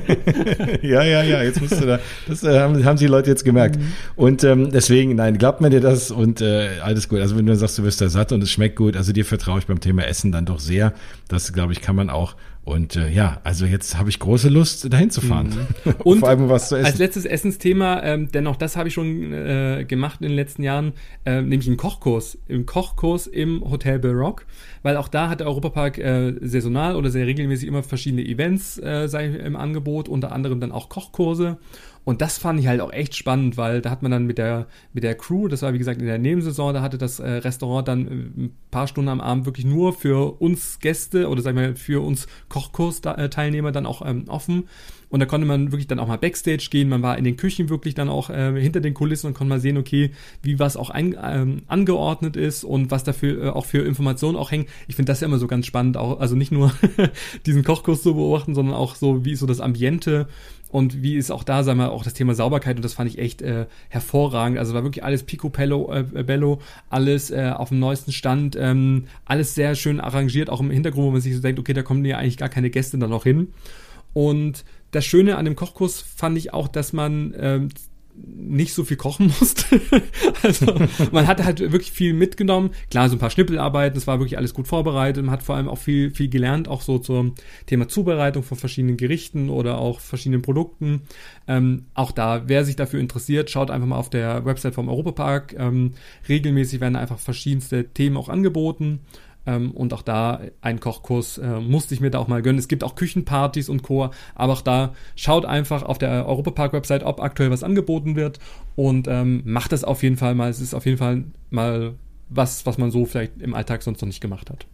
<laughs> ja, ja, ja, jetzt musst du da, das äh, haben, haben die Leute jetzt gemerkt. Mhm. Und ähm, deswegen, nein, glaubt mir dir das und äh, alles gut. Also wenn du sagst, du wirst da satt und es schmeckt gut, also dir vertraue ich beim Thema Essen dann doch sehr. Das, glaube ich, kann man auch und äh, ja, also jetzt habe ich große Lust, dahin zu fahren. Mhm. <laughs> Und vor allem was zu essen. Als letztes Essensthema, ähm, denn auch das habe ich schon äh, gemacht in den letzten Jahren, äh, nämlich einen Kochkurs. Im Kochkurs im Hotel Baroque, weil auch da hat der Europapark äh, saisonal oder sehr regelmäßig immer verschiedene Events äh, sei im Angebot, unter anderem dann auch Kochkurse. Und das fand ich halt auch echt spannend, weil da hat man dann mit der, mit der Crew, das war wie gesagt in der Nebensaison, da hatte das äh, Restaurant dann äh, ein paar Stunden am Abend wirklich nur für uns Gäste oder sagen wir für uns Kochkurs-Teilnehmer dann auch ähm, offen. Und da konnte man wirklich dann auch mal Backstage gehen. Man war in den Küchen wirklich dann auch äh, hinter den Kulissen und konnte mal sehen, okay, wie was auch ein, ähm, angeordnet ist und was dafür äh, auch für Informationen auch hängen. Ich finde das ja immer so ganz spannend, auch, also nicht nur <laughs> diesen Kochkurs zu beobachten, sondern auch so, wie ist so das Ambiente und wie ist auch da, sagen wir, auch das Thema Sauberkeit und das fand ich echt äh, hervorragend. Also war wirklich alles Picobello, äh, Bello, alles äh, auf dem neuesten Stand, ähm, alles sehr schön arrangiert, auch im Hintergrund, wo man sich so denkt, okay, da kommen ja eigentlich gar keine Gäste dann noch hin. Und das Schöne an dem Kochkurs fand ich auch, dass man ähm, nicht so viel kochen <laughs> musste. also man hat halt wirklich viel mitgenommen. Klar, so ein paar Schnippelarbeiten, das war wirklich alles gut vorbereitet. Man hat vor allem auch viel, viel gelernt, auch so zum Thema Zubereitung von verschiedenen Gerichten oder auch verschiedenen Produkten. Ähm, auch da, wer sich dafür interessiert, schaut einfach mal auf der Website vom Europapark. Ähm, regelmäßig werden einfach verschiedenste Themen auch angeboten. Ähm, und auch da einen Kochkurs äh, musste ich mir da auch mal gönnen. Es gibt auch Küchenpartys und Co. Aber auch da schaut einfach auf der Europapark-Website, ob aktuell was angeboten wird und ähm, macht das auf jeden Fall mal. Es ist auf jeden Fall mal was, was man so vielleicht im Alltag sonst noch nicht gemacht hat.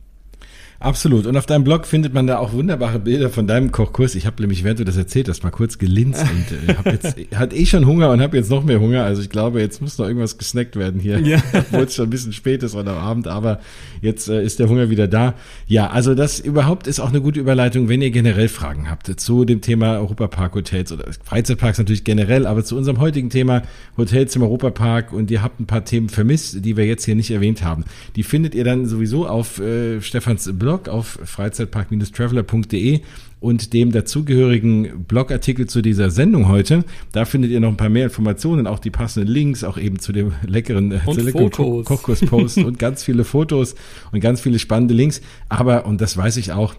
Absolut. Und auf deinem Blog findet man da auch wunderbare Bilder von deinem Kochkurs. Ich habe nämlich, während du das erzählt hast, mal kurz gelinst <laughs> und äh, hab jetzt, hat eh schon Hunger und habe jetzt noch mehr Hunger. Also ich glaube, jetzt muss noch irgendwas gesnackt werden hier, ja. <laughs> obwohl es schon ein bisschen spät ist oder Abend, aber jetzt äh, ist der Hunger wieder da. Ja, also das überhaupt ist auch eine gute Überleitung, wenn ihr generell Fragen habt zu dem Thema Europapark Hotels oder Freizeitparks natürlich generell, aber zu unserem heutigen Thema Hotels im Europapark und ihr habt ein paar Themen vermisst, die wir jetzt hier nicht erwähnt haben. Die findet ihr dann sowieso auf äh, Stefans Blog Blog auf freizeitpark-traveler.de und dem dazugehörigen Blogartikel zu dieser Sendung heute. Da findet ihr noch ein paar mehr Informationen, auch die passenden Links, auch eben zu dem leckeren, äh, leckeren. Kochkurspost <laughs> und ganz viele Fotos und ganz viele spannende Links. Aber, und das weiß ich auch,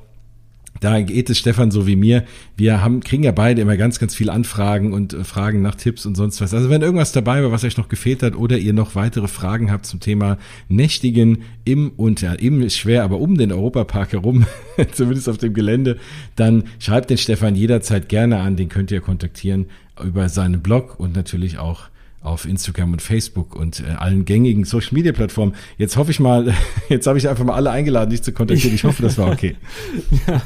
da geht es Stefan so wie mir. Wir haben, kriegen ja beide immer ganz, ganz viele Anfragen und äh, Fragen nach Tipps und sonst was. Also wenn irgendwas dabei war, was euch noch gefehlt hat oder ihr noch weitere Fragen habt zum Thema Nächtigen im und ja, im ist schwer, aber um den Europapark herum, <laughs> zumindest auf dem Gelände, dann schreibt den Stefan jederzeit gerne an. Den könnt ihr kontaktieren über seinen Blog und natürlich auch auf Instagram und Facebook und äh, allen gängigen Social Media Plattformen. Jetzt hoffe ich mal, <laughs> jetzt habe ich einfach mal alle eingeladen, dich zu kontaktieren. Ich hoffe, das war okay. <laughs> ja,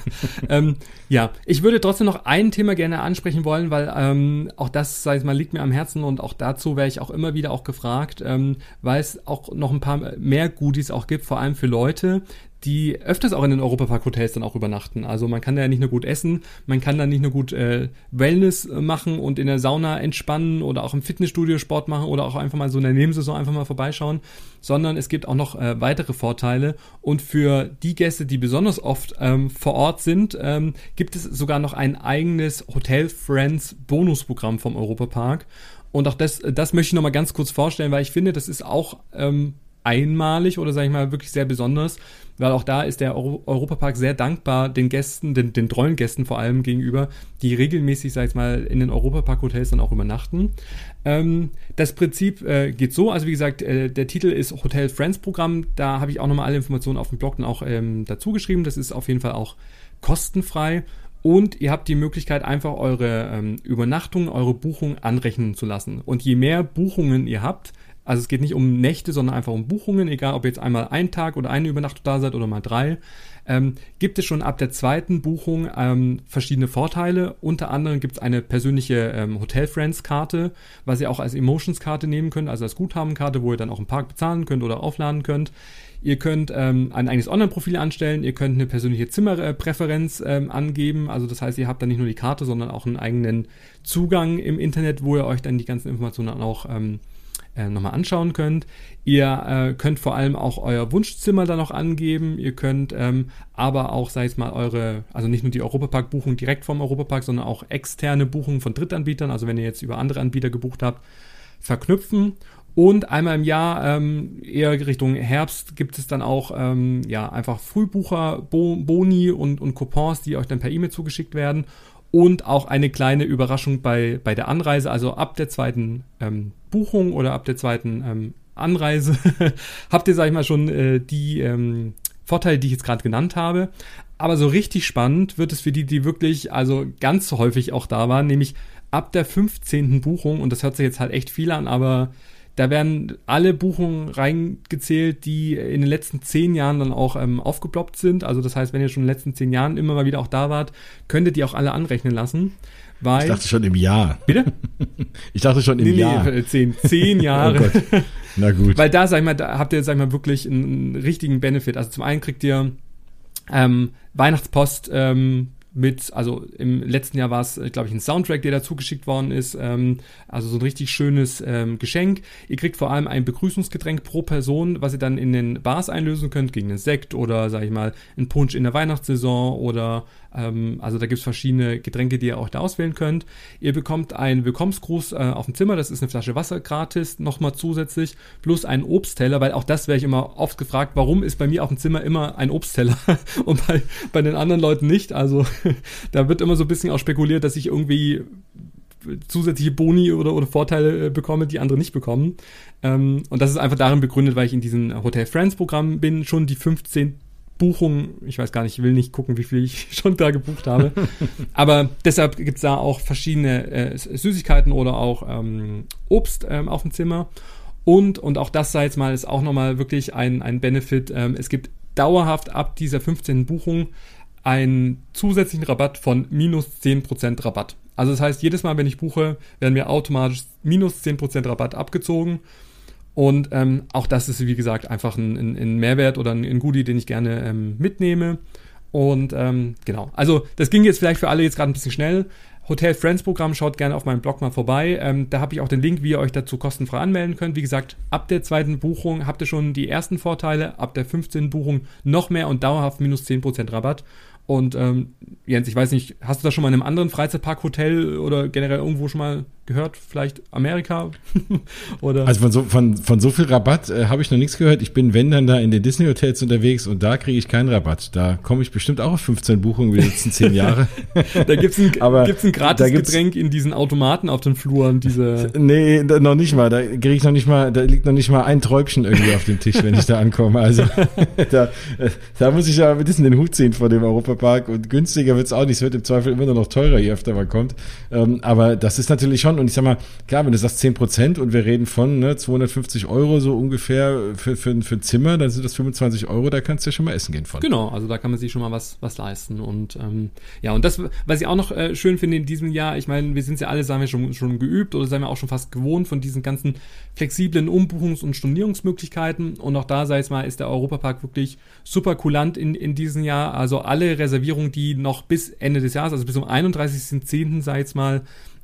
ähm, ja, ich würde trotzdem noch ein Thema gerne ansprechen wollen, weil ähm, auch das, sag ich mal, liegt mir am Herzen und auch dazu wäre ich auch immer wieder auch gefragt, ähm, weil es auch noch ein paar mehr Goodies auch gibt, vor allem für Leute, die öfters auch in den Europapark-Hotels dann auch übernachten. Also man kann da ja nicht nur gut essen, man kann da nicht nur gut äh, Wellness äh, machen und in der Sauna entspannen oder auch im Fitnessstudio Sport machen oder auch einfach mal so in der Nebensaison einfach mal vorbeischauen, sondern es gibt auch noch äh, weitere Vorteile. Und für die Gäste, die besonders oft ähm, vor Ort sind, ähm, gibt es sogar noch ein eigenes Hotel Friends Bonusprogramm vom Europapark. Und auch das, das möchte ich nochmal ganz kurz vorstellen, weil ich finde, das ist auch ähm, einmalig oder sage ich mal wirklich sehr besonders, weil auch da ist der Euro Europapark sehr dankbar den Gästen, den, den treuen Gästen vor allem gegenüber, die regelmäßig, sag ich mal, in den Europapark-Hotels dann auch übernachten. Ähm, das Prinzip äh, geht so, also wie gesagt, äh, der Titel ist Hotel Friends Programm, da habe ich auch nochmal alle Informationen auf dem Blog dann auch ähm, dazu geschrieben, das ist auf jeden Fall auch kostenfrei. Und ihr habt die Möglichkeit, einfach eure ähm, Übernachtung, eure Buchung anrechnen zu lassen. Und je mehr Buchungen ihr habt, also es geht nicht um Nächte, sondern einfach um Buchungen, egal ob ihr jetzt einmal einen Tag oder eine Übernachtung da seid oder mal drei. Ähm, gibt es schon ab der zweiten Buchung ähm, verschiedene Vorteile. Unter anderem gibt es eine persönliche ähm, Hotel Friends Karte, was ihr auch als Emotions Karte nehmen könnt, also als Guthabenkarte, wo ihr dann auch im Park bezahlen könnt oder aufladen könnt. Ihr könnt ähm, ein eigenes Online-Profil anstellen, ihr könnt eine persönliche Zimmerpräferenz ähm, angeben. Also das heißt, ihr habt dann nicht nur die Karte, sondern auch einen eigenen Zugang im Internet, wo ihr euch dann die ganzen Informationen auch ähm, äh, nochmal anschauen könnt. Ihr äh, könnt vor allem auch euer Wunschzimmer da noch angeben. Ihr könnt ähm, aber auch, sag ich mal, eure, also nicht nur die Europapark-Buchung direkt vom Europapark, sondern auch externe Buchungen von Drittanbietern, also wenn ihr jetzt über andere Anbieter gebucht habt, verknüpfen. Und einmal im Jahr, ähm, eher Richtung Herbst, gibt es dann auch ähm, ja einfach Frühbucher, Boni und, und Coupons, die euch dann per E-Mail zugeschickt werden und auch eine kleine Überraschung bei, bei der Anreise, also ab der zweiten ähm, Buchung oder ab der zweiten ähm, Anreise <laughs> habt ihr, sag ich mal, schon äh, die ähm, Vorteile, die ich jetzt gerade genannt habe. Aber so richtig spannend wird es für die, die wirklich, also ganz häufig auch da waren, nämlich ab der 15. Buchung, und das hört sich jetzt halt echt viel an, aber da werden alle Buchungen reingezählt, die in den letzten zehn Jahren dann auch ähm, aufgeploppt sind. Also das heißt, wenn ihr schon in den letzten zehn Jahren immer mal wieder auch da wart, könntet ihr auch alle anrechnen lassen. Weil, ich dachte schon im Jahr. Bitte? Ich dachte schon im nee, Jahr. Nee, zehn, zehn <laughs> Jahre. oh. Na gut. Weil da, sag ich mal, da habt ihr, sag ich mal, wirklich einen, einen richtigen Benefit. Also zum einen kriegt ihr ähm, Weihnachtspost ähm, mit, also im letzten Jahr war es, äh, glaube ich, ein Soundtrack, der dazu geschickt worden ist. Ähm, also so ein richtig schönes ähm, Geschenk. Ihr kriegt vor allem ein Begrüßungsgetränk pro Person, was ihr dann in den Bars einlösen könnt, gegen einen Sekt oder, sag ich mal, einen Punsch in der Weihnachtssaison oder ähm, also da gibt es verschiedene Getränke, die ihr auch da auswählen könnt. Ihr bekommt einen Willkommensgruß äh, auf dem Zimmer, das ist eine Flasche Wasser gratis, nochmal zusätzlich, plus einen Obstteller, weil auch das werde ich immer oft gefragt, warum ist bei mir auf dem Zimmer immer ein Obstteller <laughs> und bei, bei den anderen Leuten nicht. Also <laughs> da wird immer so ein bisschen auch spekuliert, dass ich irgendwie zusätzliche Boni oder, oder Vorteile äh, bekomme, die andere nicht bekommen. Ähm, und das ist einfach darin begründet, weil ich in diesem Hotel Friends Programm bin, schon die 15 Buchungen, ich weiß gar nicht, ich will nicht gucken, wie viel ich <laughs> schon da gebucht habe. <laughs> Aber deshalb gibt es da auch verschiedene äh, Süßigkeiten oder auch ähm, Obst ähm, auf dem Zimmer. Und, und auch das sei jetzt mal, ist auch nochmal wirklich ein, ein Benefit. Ähm, es gibt dauerhaft ab dieser 15. Buchung einen zusätzlichen Rabatt von minus 10% Rabatt. Also das heißt, jedes Mal, wenn ich buche, werden mir automatisch minus 10% Rabatt abgezogen. Und ähm, auch das ist, wie gesagt, einfach ein, ein, ein Mehrwert oder ein, ein Goodie, den ich gerne ähm, mitnehme. Und ähm, genau, also das ging jetzt vielleicht für alle jetzt gerade ein bisschen schnell, Hotel Friends Programm, schaut gerne auf meinem Blog mal vorbei. Ähm, da habe ich auch den Link, wie ihr euch dazu kostenfrei anmelden könnt. Wie gesagt, ab der zweiten Buchung habt ihr schon die ersten Vorteile, ab der 15. Buchung noch mehr und dauerhaft minus 10% Rabatt. Und ähm, Jens, ich weiß nicht, hast du da schon mal in einem anderen Freizeitpark-Hotel oder generell irgendwo schon mal gehört? Vielleicht Amerika? <laughs> oder? Also von so, von, von so viel Rabatt äh, habe ich noch nichts gehört. Ich bin, wenn dann da in den Disney-Hotels unterwegs und da kriege ich keinen Rabatt. Da komme ich bestimmt auch auf 15 Buchungen wie die letzten 10 <laughs> Jahre. da gibt's ein, Aber gibt's ein gratis Getränk in diesen Automaten auf den Fluren. Diese nee, da, noch nicht mal. Da kriege ich noch nicht mal, da liegt noch nicht mal ein Träubchen irgendwie auf dem Tisch, wenn ich da ankomme. Also <laughs> da, da muss ich ja ein bisschen den Hut ziehen vor dem Europapark und günstiger wird's auch nicht. Es wird im Zweifel immer noch teurer, je öfter man kommt. Ähm, aber das ist natürlich schon schon. Und ich sag mal, klar, wenn du sagst 10 Prozent und wir reden von ne, 250 Euro so ungefähr für, für, für ein Zimmer, dann sind das 25 Euro, da kannst du ja schon mal essen gehen von. Genau, also da kann man sich schon mal was, was leisten. Und ähm, ja, und das, was ich auch noch äh, schön finde in diesem Jahr, ich meine, wir sind ja alle, sagen wir, schon, schon geübt oder sagen wir auch schon fast gewohnt von diesen ganzen flexiblen Umbuchungs- und Stornierungsmöglichkeiten. Und auch da, sei es mal, ist der Europapark wirklich super kulant in, in diesem Jahr. Also alle Reservierungen, die noch bis Ende des Jahres, also bis zum 31.10., sei es mal,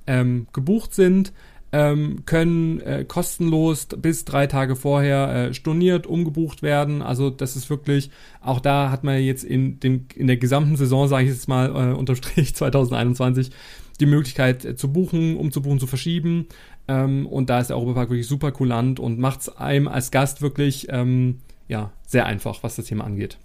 ähm, gebucht sind, ähm, können äh, kostenlos bis drei Tage vorher äh, storniert, umgebucht werden. Also das ist wirklich, auch da hat man jetzt in, dem, in der gesamten Saison, sage ich jetzt mal, äh, unterm Strich <laughs> 2021, die Möglichkeit äh, zu buchen, umzubuchen, zu verschieben. Ähm, und da ist der Europapark wirklich super kulant und macht es einem als Gast wirklich ähm, ja, sehr einfach, was das Thema angeht.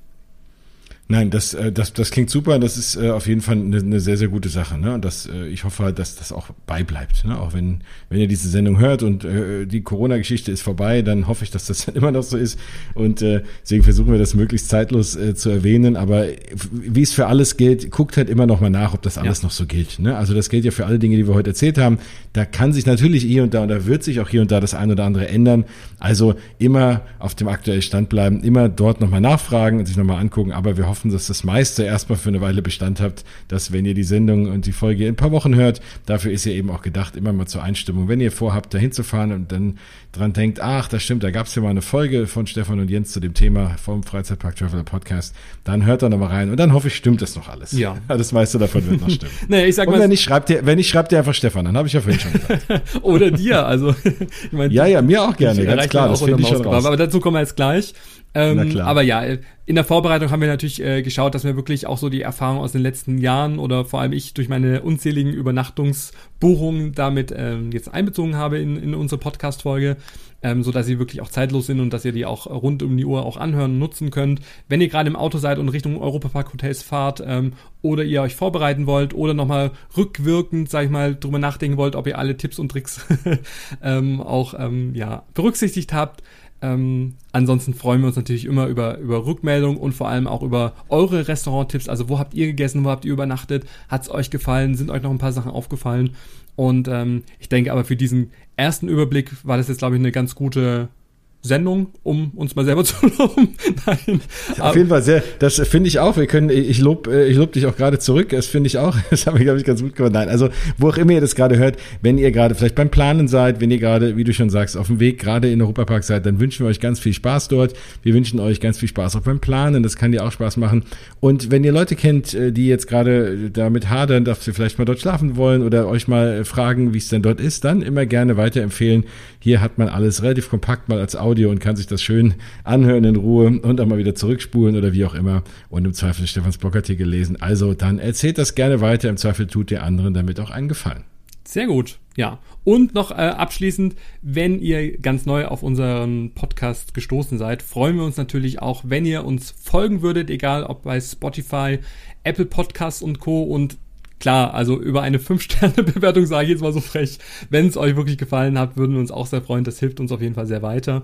Nein, das, äh, das, das klingt super. Das ist äh, auf jeden Fall eine, eine sehr, sehr gute Sache. Ne? Und das, äh, ich hoffe, dass das auch beibleibt. Ne? Auch wenn, wenn ihr diese Sendung hört und äh, die Corona-Geschichte ist vorbei, dann hoffe ich, dass das <laughs> dann immer noch so ist. Und äh, deswegen versuchen wir das möglichst zeitlos äh, zu erwähnen. Aber wie es für alles gilt, guckt halt immer noch mal nach, ob das alles ja. noch so gilt. Ne? Also das gilt ja für alle Dinge, die wir heute erzählt haben. Da kann sich natürlich hier und da und da wird sich auch hier und da das ein oder andere ändern. Also immer auf dem aktuellen Stand bleiben, immer dort nochmal nachfragen und sich nochmal angucken. Aber wir hoffen, dass das meiste erstmal für eine Weile Bestand habt, dass wenn ihr die Sendung und die Folge in ein paar Wochen hört, dafür ist ja eben auch gedacht, immer mal zur Einstimmung. Wenn ihr vorhabt, dahin zu fahren und dann dran denkt, ach, das stimmt, da gab es ja mal eine Folge von Stefan und Jens zu dem Thema vom Freizeitpark Traveler Podcast, dann hört da nochmal rein und dann hoffe ich, stimmt das noch alles. Ja. <laughs> Das meiste davon wird noch stimmen. <laughs> nee, ich sag und wenn nicht, schreibt ihr, wenn nicht, schreibt ihr einfach Stefan, dann habe ich ja vorhin schon gesagt. <laughs> Oder dir, also. ich mein, ja, ja, mir auch gerne, ganz klar, das finde ich schon raus. Aber dazu kommen wir jetzt gleich. Ähm, aber ja, in der Vorbereitung haben wir natürlich äh, geschaut, dass wir wirklich auch so die Erfahrung aus den letzten Jahren oder vor allem ich durch meine unzähligen Übernachtungsbuchungen damit ähm, jetzt einbezogen habe in, in unsere Podcast-Folge, ähm, so dass sie wirklich auch zeitlos sind und dass ihr die auch rund um die Uhr auch anhören und nutzen könnt. Wenn ihr gerade im Auto seid und Richtung Europapark Hotels fahrt ähm, oder ihr euch vorbereiten wollt oder nochmal rückwirkend, sag ich mal, drüber nachdenken wollt, ob ihr alle Tipps und Tricks <laughs> ähm, auch ähm, ja, berücksichtigt habt, ähm, ansonsten freuen wir uns natürlich immer über, über Rückmeldungen und vor allem auch über eure Restauranttipps. Also wo habt ihr gegessen, wo habt ihr übernachtet? Hat es euch gefallen? Sind euch noch ein paar Sachen aufgefallen? Und ähm, ich denke aber für diesen ersten Überblick war das jetzt, glaube ich, eine ganz gute Sendung, um uns mal selber <laughs> zu loben. Nein. Auf jeden Fall sehr, das finde ich auch. Wir können, ich lob, äh, ich lob dich auch gerade zurück. Das finde ich auch. <laughs> Das habe ich, glaube ich, ganz gut gemacht. Nein, also, wo auch immer ihr das gerade hört, wenn ihr gerade vielleicht beim Planen seid, wenn ihr gerade, wie du schon sagst, auf dem Weg gerade in den Europapark seid, dann wünschen wir euch ganz viel Spaß dort. Wir wünschen euch ganz viel Spaß auch beim Planen. Das kann dir auch Spaß machen. Und wenn ihr Leute kennt, äh, die jetzt gerade damit hadern, dass sie vielleicht mal dort schlafen wollen oder euch mal fragen, wie es denn dort ist, dann immer gerne weiterempfehlen. Hier hat man alles relativ kompakt mal als Audio Audio und kann sich das schön anhören in Ruhe und dann mal wieder zurückspulen oder wie auch immer und im Zweifel Stefans Blogartikel lesen. Also dann erzählt das gerne weiter. Im Zweifel tut der anderen damit auch einen Gefallen. Sehr gut, ja. Und noch äh, abschließend, wenn ihr ganz neu auf unseren Podcast gestoßen seid, freuen wir uns natürlich auch, wenn ihr uns folgen würdet, egal ob bei Spotify, Apple Podcasts und Co. Und klar, also über eine 5-Sterne-Bewertung sage ich jetzt mal so frech. Wenn es euch wirklich gefallen hat, würden wir uns auch sehr freuen. Das hilft uns auf jeden Fall sehr weiter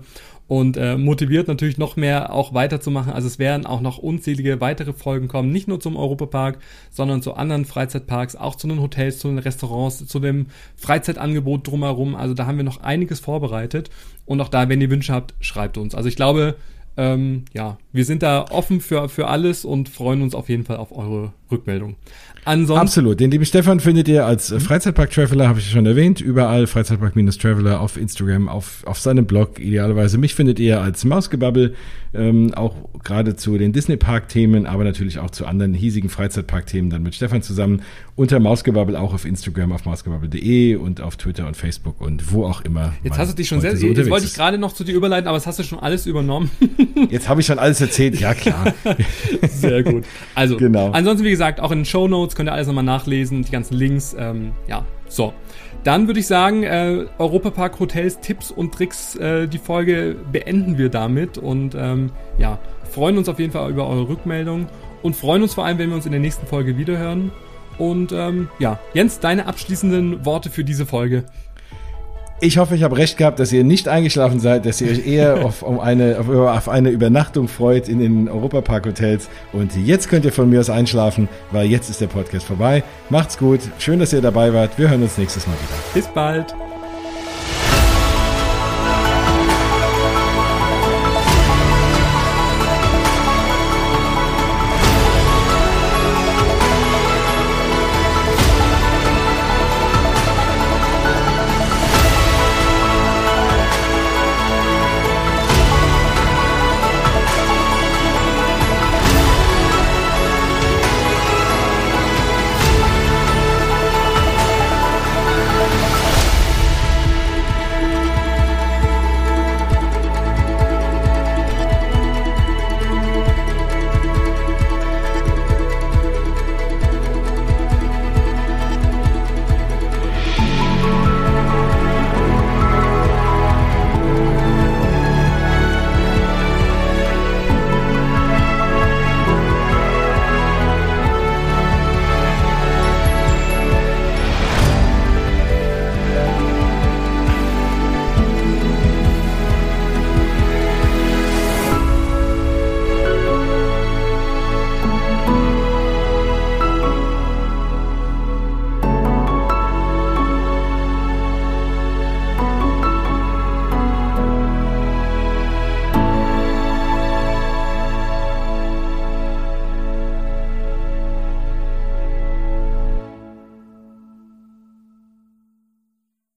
und äh, motiviert natürlich noch mehr auch weiterzumachen. Also es werden auch noch unzählige weitere Folgen kommen, nicht nur zum Europapark, sondern zu anderen Freizeitparks, auch zu den Hotels, zu den Restaurants, zu dem Freizeitangebot drumherum. Also da haben wir noch einiges vorbereitet und auch da, wenn ihr Wünsche habt, schreibt uns. Also ich glaube, ähm, ja, wir sind da offen für, für alles und freuen uns auf jeden Fall auf eure Rückmeldung. Ansonsten Absolut. Den lieben Stefan findet ihr als äh, Freizeitpark-Traveler, habe ich schon erwähnt, überall Freizeitpark-Traveler auf Instagram, auf, auf seinem Blog idealerweise. Mich findet ihr als Mausgebabbel, ähm, auch gerade zu den Disney-Park-Themen, aber natürlich auch zu anderen hiesigen Freizeitpark-Themen dann mit Stefan zusammen. Unter Mausgebabbel auch auf Instagram, auf mausgebabbel.de und auf Twitter und Facebook und wo auch immer. Jetzt hast du dich schon sehr, so jetzt wollte ich gerade noch zu dir überleiten, aber das hast du schon alles übernommen. <laughs> jetzt habe ich schon alles erzählt, ja klar. <laughs> sehr gut. Also, genau. ansonsten, wie gesagt, auch in den Show Notes könnt ihr alles nochmal nachlesen, die ganzen Links, ähm, ja, so. Dann würde ich sagen, äh, Europapark Hotels Tipps und Tricks, äh, die Folge beenden wir damit und ähm, ja, freuen uns auf jeden Fall über eure Rückmeldung und freuen uns vor allem, wenn wir uns in der nächsten Folge wiederhören. Und ähm, ja, Jens, deine abschließenden Worte für diese Folge. Ich hoffe, ich habe recht gehabt, dass ihr nicht eingeschlafen seid, dass ihr euch eher <laughs> auf, um eine, auf, auf eine Übernachtung freut in den Europapark-Hotels. Und jetzt könnt ihr von mir aus einschlafen, weil jetzt ist der Podcast vorbei. Macht's gut. Schön, dass ihr dabei wart. Wir hören uns nächstes Mal wieder. Bis bald.